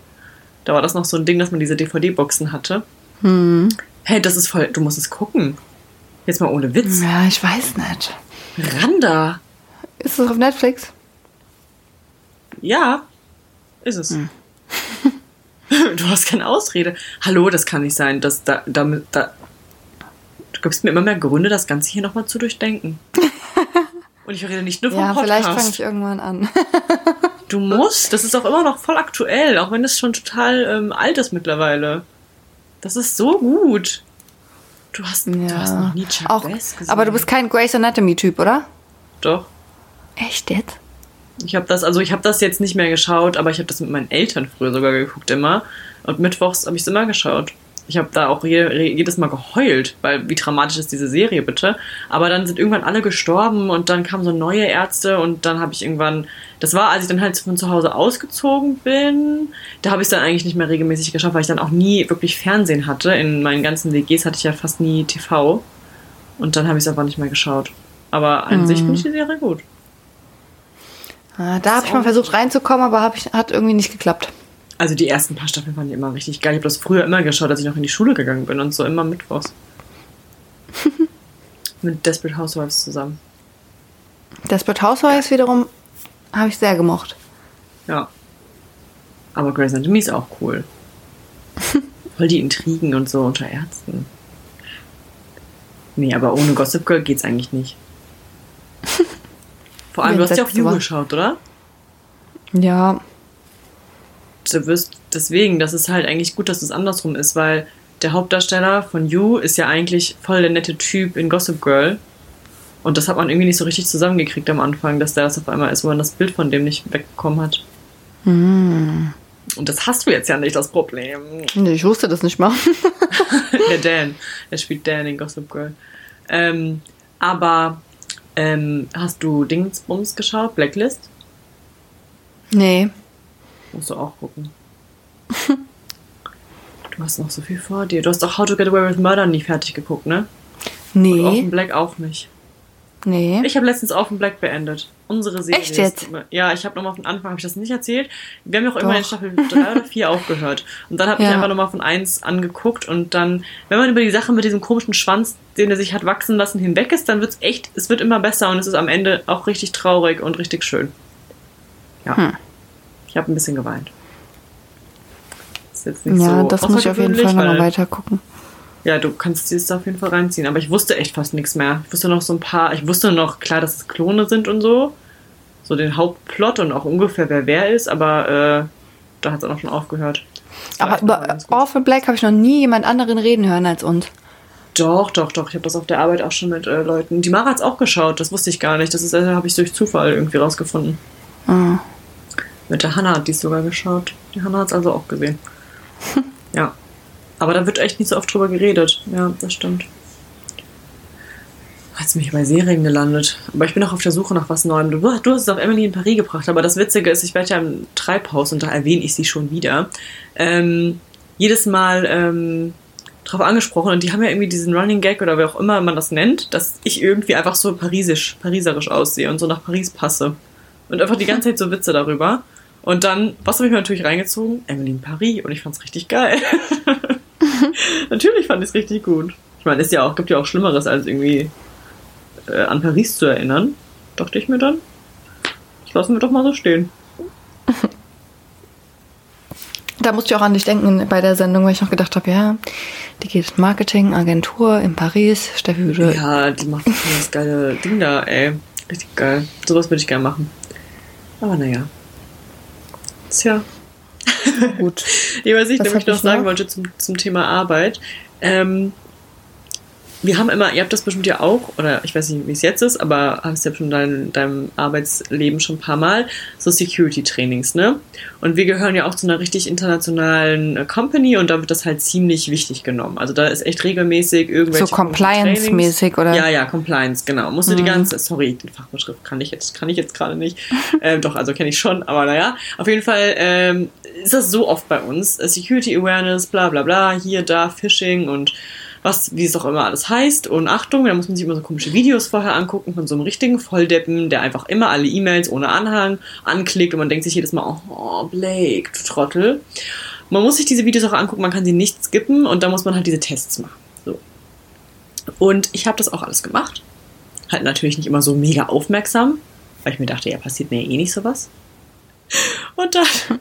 Da war das noch so ein Ding, dass man diese DVD-Boxen hatte. Hm. Hey, das ist voll. Du musst es gucken. Jetzt mal ohne Witz. Ja, ich weiß nicht. Randa. Ist es auf Netflix? Ja, ist es. [LAUGHS] Du hast keine Ausrede. Hallo, das kann nicht sein. Das, da, damit, da, du gibst mir immer mehr Gründe, das Ganze hier nochmal zu durchdenken. [LAUGHS] Und ich rede nicht nur vom Ja, vielleicht fange Podcast. ich irgendwann an. [LAUGHS] Du musst. Das ist auch immer noch voll aktuell, auch wenn es schon total ähm, alt ist mittlerweile. Das ist so gut. Du hast, du hast noch nie Chuck auch, Bass gesehen. aber du bist kein Grey's Anatomy-Typ, oder? Doch. Echt jetzt? Ich habe das, also ich habe das jetzt nicht mehr geschaut, aber ich habe das mit meinen Eltern früher sogar geguckt immer. Und mittwochs habe ich es immer geschaut. Ich habe da auch je, jedes Mal geheult, weil wie dramatisch ist diese Serie bitte. Aber dann sind irgendwann alle gestorben und dann kamen so neue Ärzte und dann habe ich irgendwann, das war, als ich dann halt von zu Hause ausgezogen bin, da habe ich es dann eigentlich nicht mehr regelmäßig geschaut, weil ich dann auch nie wirklich Fernsehen hatte. In meinen ganzen WGs hatte ich ja fast nie TV und dann habe ich es einfach nicht mehr geschaut. Aber an sich finde ich die Serie gut. Ah, da habe ich mal versucht reinzukommen, aber hab ich, hat irgendwie nicht geklappt. Also die ersten paar Staffeln ich immer richtig geil. Ich habe das früher immer geschaut, als ich noch in die Schule gegangen bin und so immer mittwochs. [LAUGHS] Mit Desperate Housewives zusammen. Desperate Housewives wiederum habe ich sehr gemocht. Ja. Aber Grey's Anatomy ist auch cool. [LAUGHS] Voll die Intrigen und so unter Ärzten. Nee, aber ohne Gossip Girl geht's eigentlich nicht. [LAUGHS] Vor allem, Nee, du hast ja auch You geschaut, oder? Ja, du wirst deswegen, das ist halt eigentlich gut, dass es andersrum ist, weil der Hauptdarsteller von You ist ja eigentlich voll der nette Typ in Gossip Girl. Und das hat man irgendwie nicht so richtig zusammengekriegt am Anfang, dass der das auf einmal ist, wo man das Bild von dem nicht wegbekommen hat. Hm. Und das hast du jetzt ja nicht, das Problem. Nee, ich wusste das nicht mal. [LAUGHS] [LAUGHS] der Dan. Der spielt Dan in Gossip Girl. Ähm, aber ähm, hast du Dingsbums geschaut? Blacklist? nee. Musst du auch gucken. [LAUGHS] Du hast noch so viel vor dir. Du hast auch How to Get Away with Murder nie fertig geguckt, ne? Und Nee. Offen Black auch nicht. Nee. Ich habe letztens Offen Black beendet. Unsere Serie. Echt jetzt? Ja, ich habe nochmal von Anfang, habe ich das nicht erzählt. Wir haben ja auch immer in Staffel 3 oder 4 aufgehört. Und dann habe ich Ja. einfach nochmal von 1 angeguckt und dann, wenn man über die Sache mit diesem komischen Schwanz, den er sich hat wachsen lassen, hinweg ist, dann wird's echt, es wird immer besser und es ist am Ende auch richtig traurig und richtig schön. Ja. Hm. Ich habe ein bisschen geweint. ist jetzt nicht Ja, so das muss ich auf jeden Fall nochmal weiter gucken. Ja, du kannst dieses auf jeden Fall reinziehen. Aber ich wusste echt fast nichts mehr. Ich wusste noch so ein paar. Ich wusste noch, klar, dass es Klone sind und so. So den Hauptplot und auch ungefähr, wer wer ist. Aber äh, da hat es auch schon aufgehört. Aber noch über. Orphan Black habe ich noch nie jemand anderen reden hören als uns. Doch, doch, doch. Ich habe das auf der Arbeit auch schon mit äh, Leuten. Die Mara hat's auch geschaut. Das wusste ich gar nicht. Das ist, äh, habe ich durch Zufall irgendwie rausgefunden. Ah. Mit der Hanna hat die sogar geschaut. Die Hanna hat's also auch gesehen. [LAUGHS] ja. Aber da wird echt nicht so oft drüber geredet. Ja, das stimmt. Hat's mich bei Serien gelandet. Aber ich bin auch auf der Suche nach was Neuem. Du, du hast es auf Emily in Paris gebracht, aber das Witzige ist, ich werde ja im Treibhaus und da erwähne ich sie schon wieder. Ähm, jedes Mal ähm, drauf angesprochen und die haben ja irgendwie diesen Running Gag oder wie auch immer man das nennt, dass ich irgendwie einfach so parisisch, pariserisch aussehe und so nach Paris passe. Und einfach die ganze Zeit so Witze darüber. Und dann, was habe ich mir natürlich reingezogen? Emily in Paris und ich fand's richtig geil. [LAUGHS] natürlich fand ich es richtig gut. Ich meine, ist ja auch, gibt ja auch Schlimmeres, als irgendwie äh, an Paris zu erinnern. Dachte ich mir dann. Das lassen wir doch mal so stehen. [LAUGHS] Da musste ich auch an dich denken bei der Sendung, weil ich noch gedacht habe, ja, die geht Marketing, Agentur in Paris. Steffi würde. Ja, die macht das geile Ding da, ey. Richtig geil. Sowas würde ich gerne machen. Aber naja. Tja. Gut. Ja, was [LAUGHS] ich Was hab noch ich sagen wollte zum, zum Thema Arbeit. Ähm, wir haben immer, ihr habt das bestimmt ja auch, oder ich weiß nicht, wie es jetzt ist, aber hast ja bestimmt in dein, deinem Arbeitsleben schon ein paar Mal, so Security-Trainings, ne? Und wir gehören ja auch zu einer richtig internationalen äh, Company und da wird das halt ziemlich wichtig genommen. Also da ist echt regelmäßig irgendwelche So Compliance-mäßig, oder? Ja, ja, Compliance, genau. Musst du die Mhm. ganze, sorry, den Fachbeschrift kann ich jetzt, kann ich jetzt gerade nicht. [LAUGHS] ähm, doch, also kenne ich schon, aber naja. Auf jeden Fall ähm, ist das so oft bei uns. Security Awareness, bla bla bla, hier, da, Phishing und was, wie es auch immer alles heißt. Und Achtung, da muss man sich immer so komische Videos vorher angucken von so einem richtigen Volldeppen, der einfach immer alle E-Mails ohne Anhang anklickt und man denkt sich jedes Mal, oh, Blake, du Trottel. Man muss sich diese Videos auch angucken, man kann sie nicht skippen und da muss man halt diese Tests machen. So. Und ich habe das auch alles gemacht. Halt natürlich nicht immer so mega aufmerksam, weil ich mir dachte, ja, passiert mir eh nicht sowas. Und dann [LAUGHS]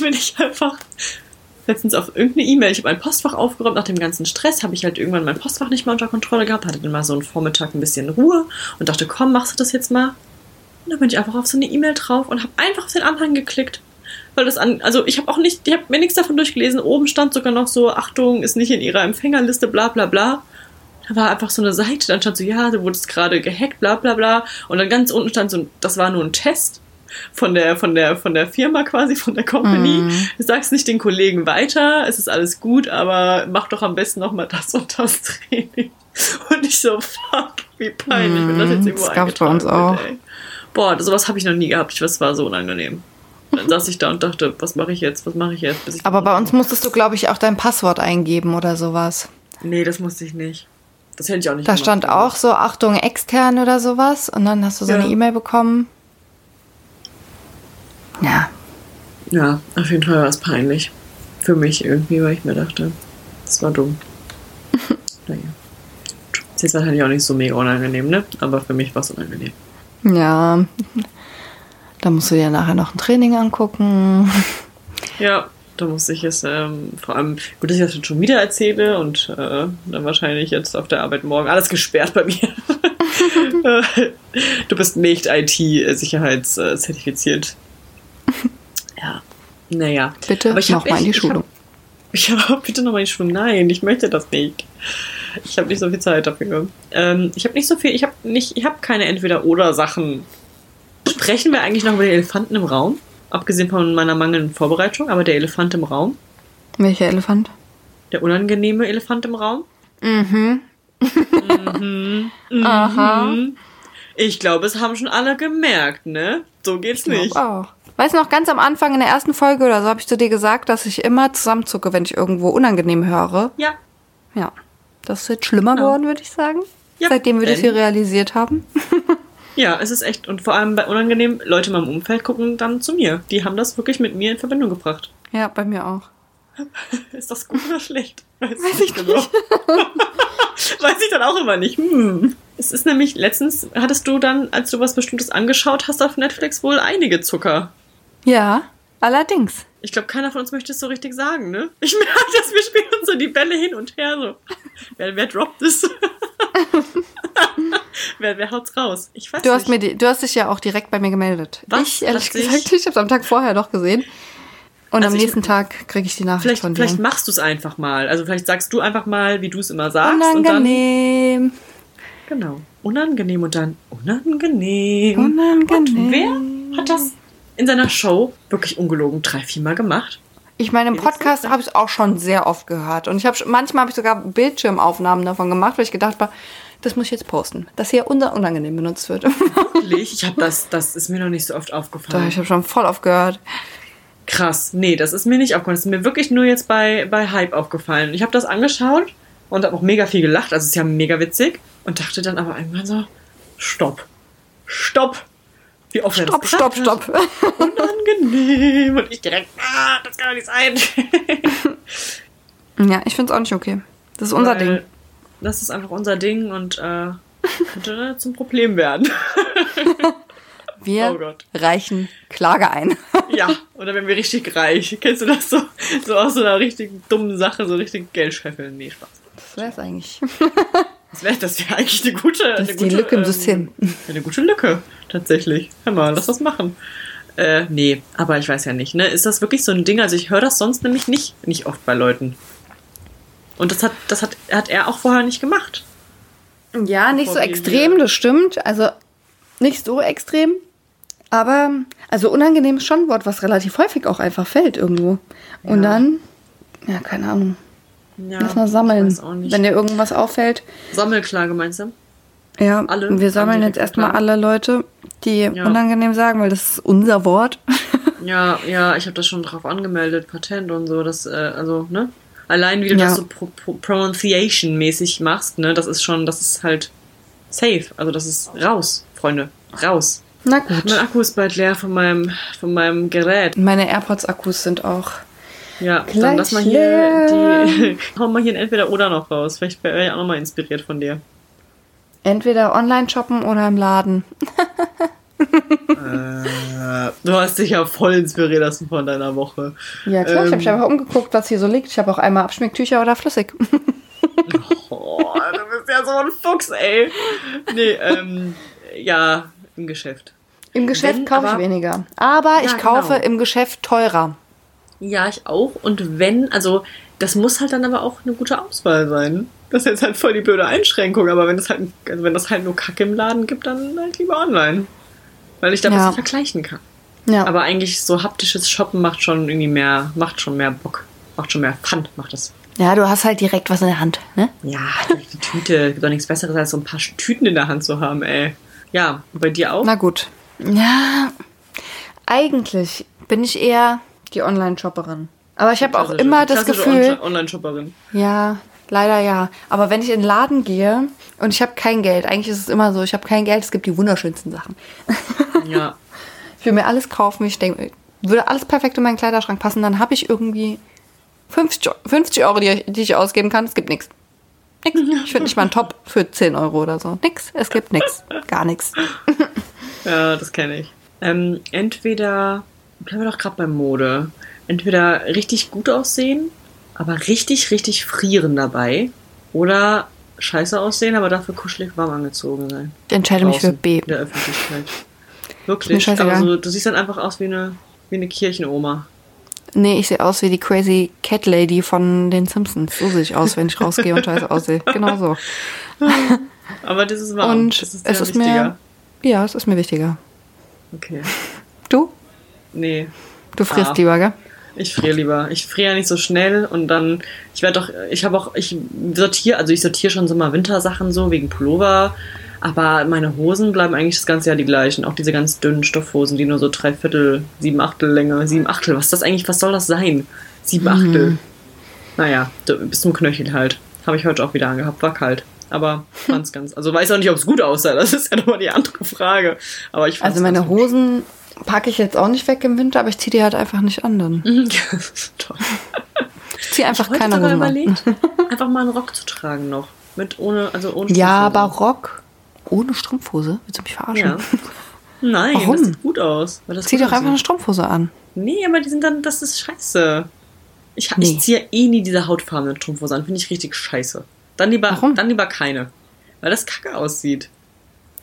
bin ich einfach letztens auf irgendeine E-Mail, ich habe mein Postfach aufgeräumt, nach dem ganzen Stress habe ich halt irgendwann mein Postfach nicht mehr unter Kontrolle gehabt, hatte dann mal so einen Vormittag ein bisschen Ruhe und dachte, komm, machst du das jetzt mal? Und dann bin ich einfach auf so eine E-Mail drauf und habe einfach auf den Anhang geklickt. Weil das an, also ich habe auch nicht, ich habe mir nichts davon durchgelesen. Oben stand sogar noch so, Achtung, ist nicht in ihrer Empfängerliste, bla bla bla. Da war einfach so eine Seite, dann stand so, ja, du wurdest gerade gehackt, bla bla bla. Und dann ganz unten stand so, das war nur ein Test von der, von der, von der Firma quasi, von der Company. Mhm. Du sagst nicht den Kollegen weiter, es ist alles gut, aber mach doch am besten nochmal das und das Training. [LAUGHS] Und ich so, fuck, wie peinlich, wenn das jetzt Mhm, irgendwo das gab's bei uns auch. wird. Boah, sowas habe ich noch nie gehabt. Ich, das war so unangenehm. Dann saß ich da und dachte, was mache ich jetzt, was mache ich jetzt? Ich Aber bei uns musstest du, glaube ich, auch dein Passwort eingeben oder sowas. Nee, das musste ich nicht. Das hätte ich auch nicht Da gemacht. stand auch so, Achtung, extern oder sowas. Und dann hast du so Ja. eine E-Mail bekommen. Ja, Ja, auf jeden Fall war es peinlich. Für mich irgendwie, weil ich mir dachte, das war dumm. [LAUGHS] naja. Ist jetzt wahrscheinlich auch nicht so mega unangenehm, ne? Aber für mich war es unangenehm. ja. Da musst du dir nachher noch ein Training angucken. [LAUGHS] Ja, da musste ich es ähm, vor allem, gut, dass ich das jetzt schon wieder erzähle und äh, dann wahrscheinlich jetzt auf der Arbeit morgen alles gesperrt bei mir. [LAUGHS] Äh, du bist nicht IT-sicherheitszertifiziert. Ja, naja. Bitte Aber ich hab nochmal in die ich Schulung. hab- Ich habe bitte nochmal in die Schule. Nein, ich möchte das nicht. Ich habe nicht so viel Zeit dafür. Ähm, ich habe nicht so viel, ich habe nicht, ich habe keine Entweder-Oder-Sachen. Sprechen wir eigentlich noch über den Elefanten im Raum? Abgesehen von meiner mangelnden Vorbereitung, aber der Elefant im Raum, Welcher Elefant? der unangenehme Elefant im Raum. Mhm. Mhm. [LAUGHS] Aha. Ich glaube, es haben schon alle gemerkt, ne? So geht's Ich nicht. auch. Weißt du noch, ganz am Anfang in der ersten Folge oder so habe ich zu dir gesagt, dass ich immer zusammenzucke, wenn ich irgendwo unangenehm höre. Ja. Ja. Das ist jetzt schlimmer Genau. geworden, würde ich sagen. Ja, Seitdem wir das denn- hier realisiert haben. [LAUGHS] Ja, es ist echt. Und vor allem bei unangenehm, Leute in meinem Umfeld gucken dann zu mir. Die haben das wirklich mit mir in Verbindung gebracht. Ja, bei mir auch. [LAUGHS] Ist das gut oder schlecht? Weiß, Weiß ich genau. [LAUGHS] Weiß ich dann auch immer nicht. Hm. Es ist nämlich, letztens hattest du dann, als du was Bestimmtes angeschaut hast auf Netflix, wohl einige Zucker. Ja, Allerdings. Ich glaube, keiner von uns möchte es so richtig sagen, ne? Ich [LAUGHS] merke, dass wir spielen so die Bälle hin und her so. wer, wer droppt es? wer, wer haut's raus? Ich weiß Du hast, nicht. mir die, du hast dich ja auch direkt bei mir gemeldet. Was? Ich, ehrlich gesagt, ich habe es am Tag vorher noch gesehen. Und Also am ich- nächsten Tag kriege ich die Nachricht Vielleicht, von dir. vielleicht machst du es einfach mal. Also vielleicht sagst du einfach mal, wie du es immer sagst. Und Unangenehm. dann, genau. Unangenehm und dann unangenehm. Unangenehm. Und wer hat das in seiner Show wirklich ungelogen drei, viermal gemacht? Ich meine, im Podcast habe ich es auch schon sehr oft gehört. Und ich habe manchmal habe ich sogar Bildschirmaufnahmen davon gemacht, weil ich gedacht habe, das muss ich jetzt posten, dass hier unser unangenehm benutzt wird. Wirklich? Ich habe das, das ist mir noch nicht so oft [LAUGHS] Doch, aufgefallen. ich habe schon voll oft gehört. Krass. Nee, das ist mir nicht aufgefallen. Das ist mir wirklich nur jetzt bei, bei Hype aufgefallen. Ich habe das angeschaut und habe auch mega viel gelacht. Also es ist ja mega witzig. Und dachte dann aber irgendwann so, stopp. Stopp. Wie oft das Stopp, stopp, stopp. Unangenehm. Und ich direkt, ah, das kann doch nicht sein. [LAUGHS] Ja, ich finde es auch nicht okay. Das ist unser Weil Ding. Das ist einfach unser Ding und äh, [LAUGHS] könnte zum Problem werden. [LAUGHS] Wir Oh reichen Klage ein. [LAUGHS] ja, oder wenn wir richtig reich. Kennst du das so? So aus so einer richtig dummen Sache, so richtig Geld scheffeln. Nee, Spaß. Das wäre es eigentlich. Das wäre das wär eigentlich eine gute. Das eine ist die gute, Lücke im ähm, System. Eine gute Lücke, tatsächlich. Hör mal, lass das machen. Äh, nee, aber ich weiß ja nicht, ne? Ist das wirklich so ein Ding? Also ich höre das sonst nämlich nicht, nicht oft bei Leuten. Und das hat, das hat, hat er auch vorher nicht gemacht. Ja, nicht so Bevor wir extrem, das stimmt. Also nicht so extrem. Aber, also unangenehm ist schon ein Wort, was relativ häufig auch einfach fällt irgendwo. Und Ja. dann, ja, keine Ahnung. Ja, Lass mal sammeln. Wenn dir irgendwas auffällt. Sammelklage meinst du? Ja, Alle wir sammeln jetzt erstmal alle Leute, die Ja. unangenehm sagen, weil das ist unser Wort. [LAUGHS] Ja, ja, ich habe das schon drauf angemeldet, Patent und so, das, äh, also, ne? Allein wie du Ja. das so pro pro pronunciation-mäßig machst, ne, das ist schon, das ist halt safe. Also das ist raus, Freunde. Raus. Na gut. Mein Akku ist bald leer von meinem, von meinem Gerät. Meine AirPods-Akkus sind auch. Ja, Gleich dann lass mal hier die. [LAUGHS] hau mal hier ein entweder oder noch raus. Vielleicht wäre ich auch nochmal inspiriert von dir. Entweder online shoppen oder im Laden. Äh, du hast dich ja voll inspirieren lassen von deiner Woche. Ja, klar, ich habe Ähm. mich einfach umgeguckt, was hier so liegt. Ich habe auch einmal Abschminktücher oder flüssig. [LAUGHS] Oh, du bist ja so ein Fuchs, ey. Nee, ähm, ja, im Geschäft. Im Geschäft Wenn, kaufe ich aber- weniger. Aber ich Ja, kaufe genau. im Geschäft teurer. Ja, ich auch. Und wenn, also, das muss halt dann aber auch eine gute Auswahl sein. Das ist jetzt halt voll die blöde Einschränkung, aber wenn es halt, also wenn das halt nur Kacke im Laden gibt, dann halt lieber online. Weil ich da Ja. was vergleichen kann. Ja. Aber eigentlich so haptisches Shoppen macht schon irgendwie mehr, macht schon mehr Bock. Macht schon mehr Fun, macht das. ja, du hast halt direkt was in der Hand, ne? Ja, die Tüte. Gibt doch nichts Besseres, als so ein paar Tüten in der Hand zu haben, ey. Ja, bei dir auch? Na gut. Ja, eigentlich bin ich eher die Online-Shopperin. Aber ich habe auch immer das Gefühl, Onli- Online-Shopperin. ja, leider ja. Aber wenn ich in den Laden gehe und ich habe kein Geld, eigentlich ist es immer so, ich habe kein Geld, es gibt die wunderschönsten Sachen. [LAUGHS] Ja. Ich will mir alles kaufen, ich denke, würde alles perfekt in meinen Kleiderschrank passen, dann habe ich irgendwie 50, Eu- 50 Euro, die, ich- die ich ausgeben kann. Es gibt nichts. Nix. Ich finde nicht mal einen Top für 10 Euro oder so. Nix. Es gibt nichts. Gar nichts. [LAUGHS] Ja, das kenne ich. Ähm, entweder, bleiben wir doch gerade bei Mode. Entweder richtig gut aussehen, aber richtig, richtig frieren dabei. Oder scheiße aussehen, aber dafür kuschelig warm angezogen sein. Ich entscheide mich für Draußen, B. In der Öffentlichkeit. Wirklich. scheißegal. Aber so, du siehst dann einfach aus wie eine, wie eine Kirchenoma. Nee, ich sehe aus wie die Crazy Cat Lady von den Simpsons. So sehe ich aus, wenn ich rausgehe und scheiße aussehe. Genau so. [LAUGHS] Aber das ist warm. Und das ist es ist wichtiger. mir. Ja, es ist mir wichtiger. Okay. [LAUGHS] Du? Nee. Du frisst Ah. lieber, gell? Ich friere lieber. Ich friere ja nicht so schnell und dann, ich werde doch, ich habe auch, ich sortiere, also ich sortiere schon so mal Wintersachen so wegen Pullover, aber meine Hosen bleiben eigentlich das ganze Jahr die gleichen. Auch diese ganz dünnen Stoffhosen, die nur so drei Viertel, sieben Achtel Länge, sieben Achtel. Was ist das eigentlich, was soll das sein? Sieben Achtel. Naja, d- bis zum Knöchel halt. Habe ich heute auch wieder angehabt, war kalt. Aber fand's ganz, also weiß auch nicht, ob es gut aussah, das ist ja nochmal die andere Frage. Aber ich Also meine ganz Hosen packe ich jetzt auch nicht weg im Winter, aber ich ziehe die halt einfach nicht an dann. Ja, [LAUGHS] toll. Ich ziehe einfach Heute keine Hosen an. überlegt, [LAUGHS] einfach mal einen Rock zu tragen noch. Mit ohne, also ohne Ja, Strumpfhose. aber Rock ohne Strumpfhose? Willst du mich verarschen? Ja. [LAUGHS] Nein, Warum? das sieht gut aus. Zieh gut doch einfach eine. Strumpfhose an. Nee, aber die sind dann, das ist scheiße. Ich, Nee. ich ziehe eh nie diese hautfarbene Strumpfhose an, finde ich richtig scheiße. Dann lieber, Warum? dann lieber keine. Weil das kacke aussieht.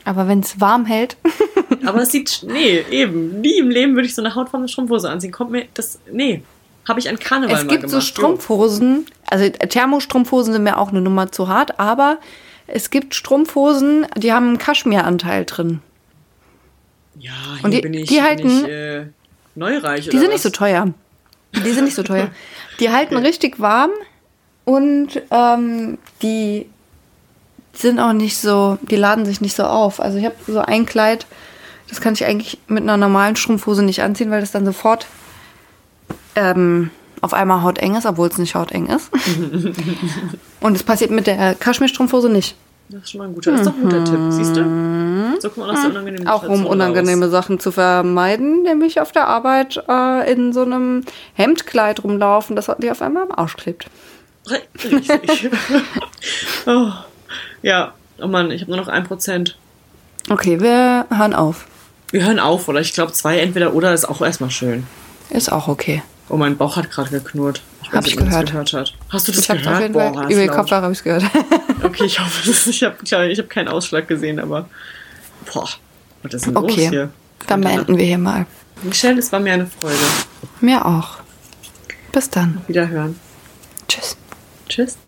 Aber wenn es warm hält, [LAUGHS] Aber es sieht, nee, eben, nie im Leben würde ich so eine hautfarbene Strumpfhose anziehen. Kommt mir, das, nee. Habe ich an Karneval es gibt gemacht. so Strumpfhosen, also Thermostrumpfhosen sind mir auch eine Nummer zu hart, aber es gibt Strumpfhosen, die haben einen Kaschmiranteil drin. Ja, hier Und die- bin ich, die halten- bin ich äh, neureich Die oder sind was? nicht so teuer. Die sind nicht so teuer. [LAUGHS] Die halten richtig warm und ähm, die sind auch nicht so, die laden sich nicht so auf. Also ich habe so ein Kleid, das kann ich eigentlich mit einer normalen Strumpfhose nicht anziehen, weil das dann sofort ähm, auf einmal hauteng ist, obwohl es nicht hauteng ist. [LAUGHS] und das passiert mit der Kaschmirstrumpfhose nicht. Das ist schon mal ein guter, das ist doch ein guter Tipp, siehst du? So kommt man aus der unangenehmen Mhm. Auch um unangenehme raus. Sachen zu vermeiden, nämlich auf der Arbeit äh, in so einem Hemdkleid rumlaufen, das dir auf einmal am Arsch klebt. Richtig. [LAUGHS] oh. Ja, oh Mann, ich habe nur noch ein Prozent. Okay, wir hören auf. Wir hören auf, oder? Ich glaube, zwei entweder oder ist auch erstmal schön. Ist auch okay. Oh, mein Bauch hat gerade geknurrt. Ich Hab ich ob man das gehört. gehört hat. Hast du das Ich gehört? auf jeden Boah, Fall über die. Kopfhörer habe ich gehört. [LAUGHS] Okay, ich hoffe, das ich habe ich hab keinen Ausschlag gesehen, aber. Boah, was ist denn los Okay, hier? dann beenden wir hier mal. Michelle, es war mir eine Freude. Mir auch. Bis dann. Wiederhören. Tschüss. Tschüss.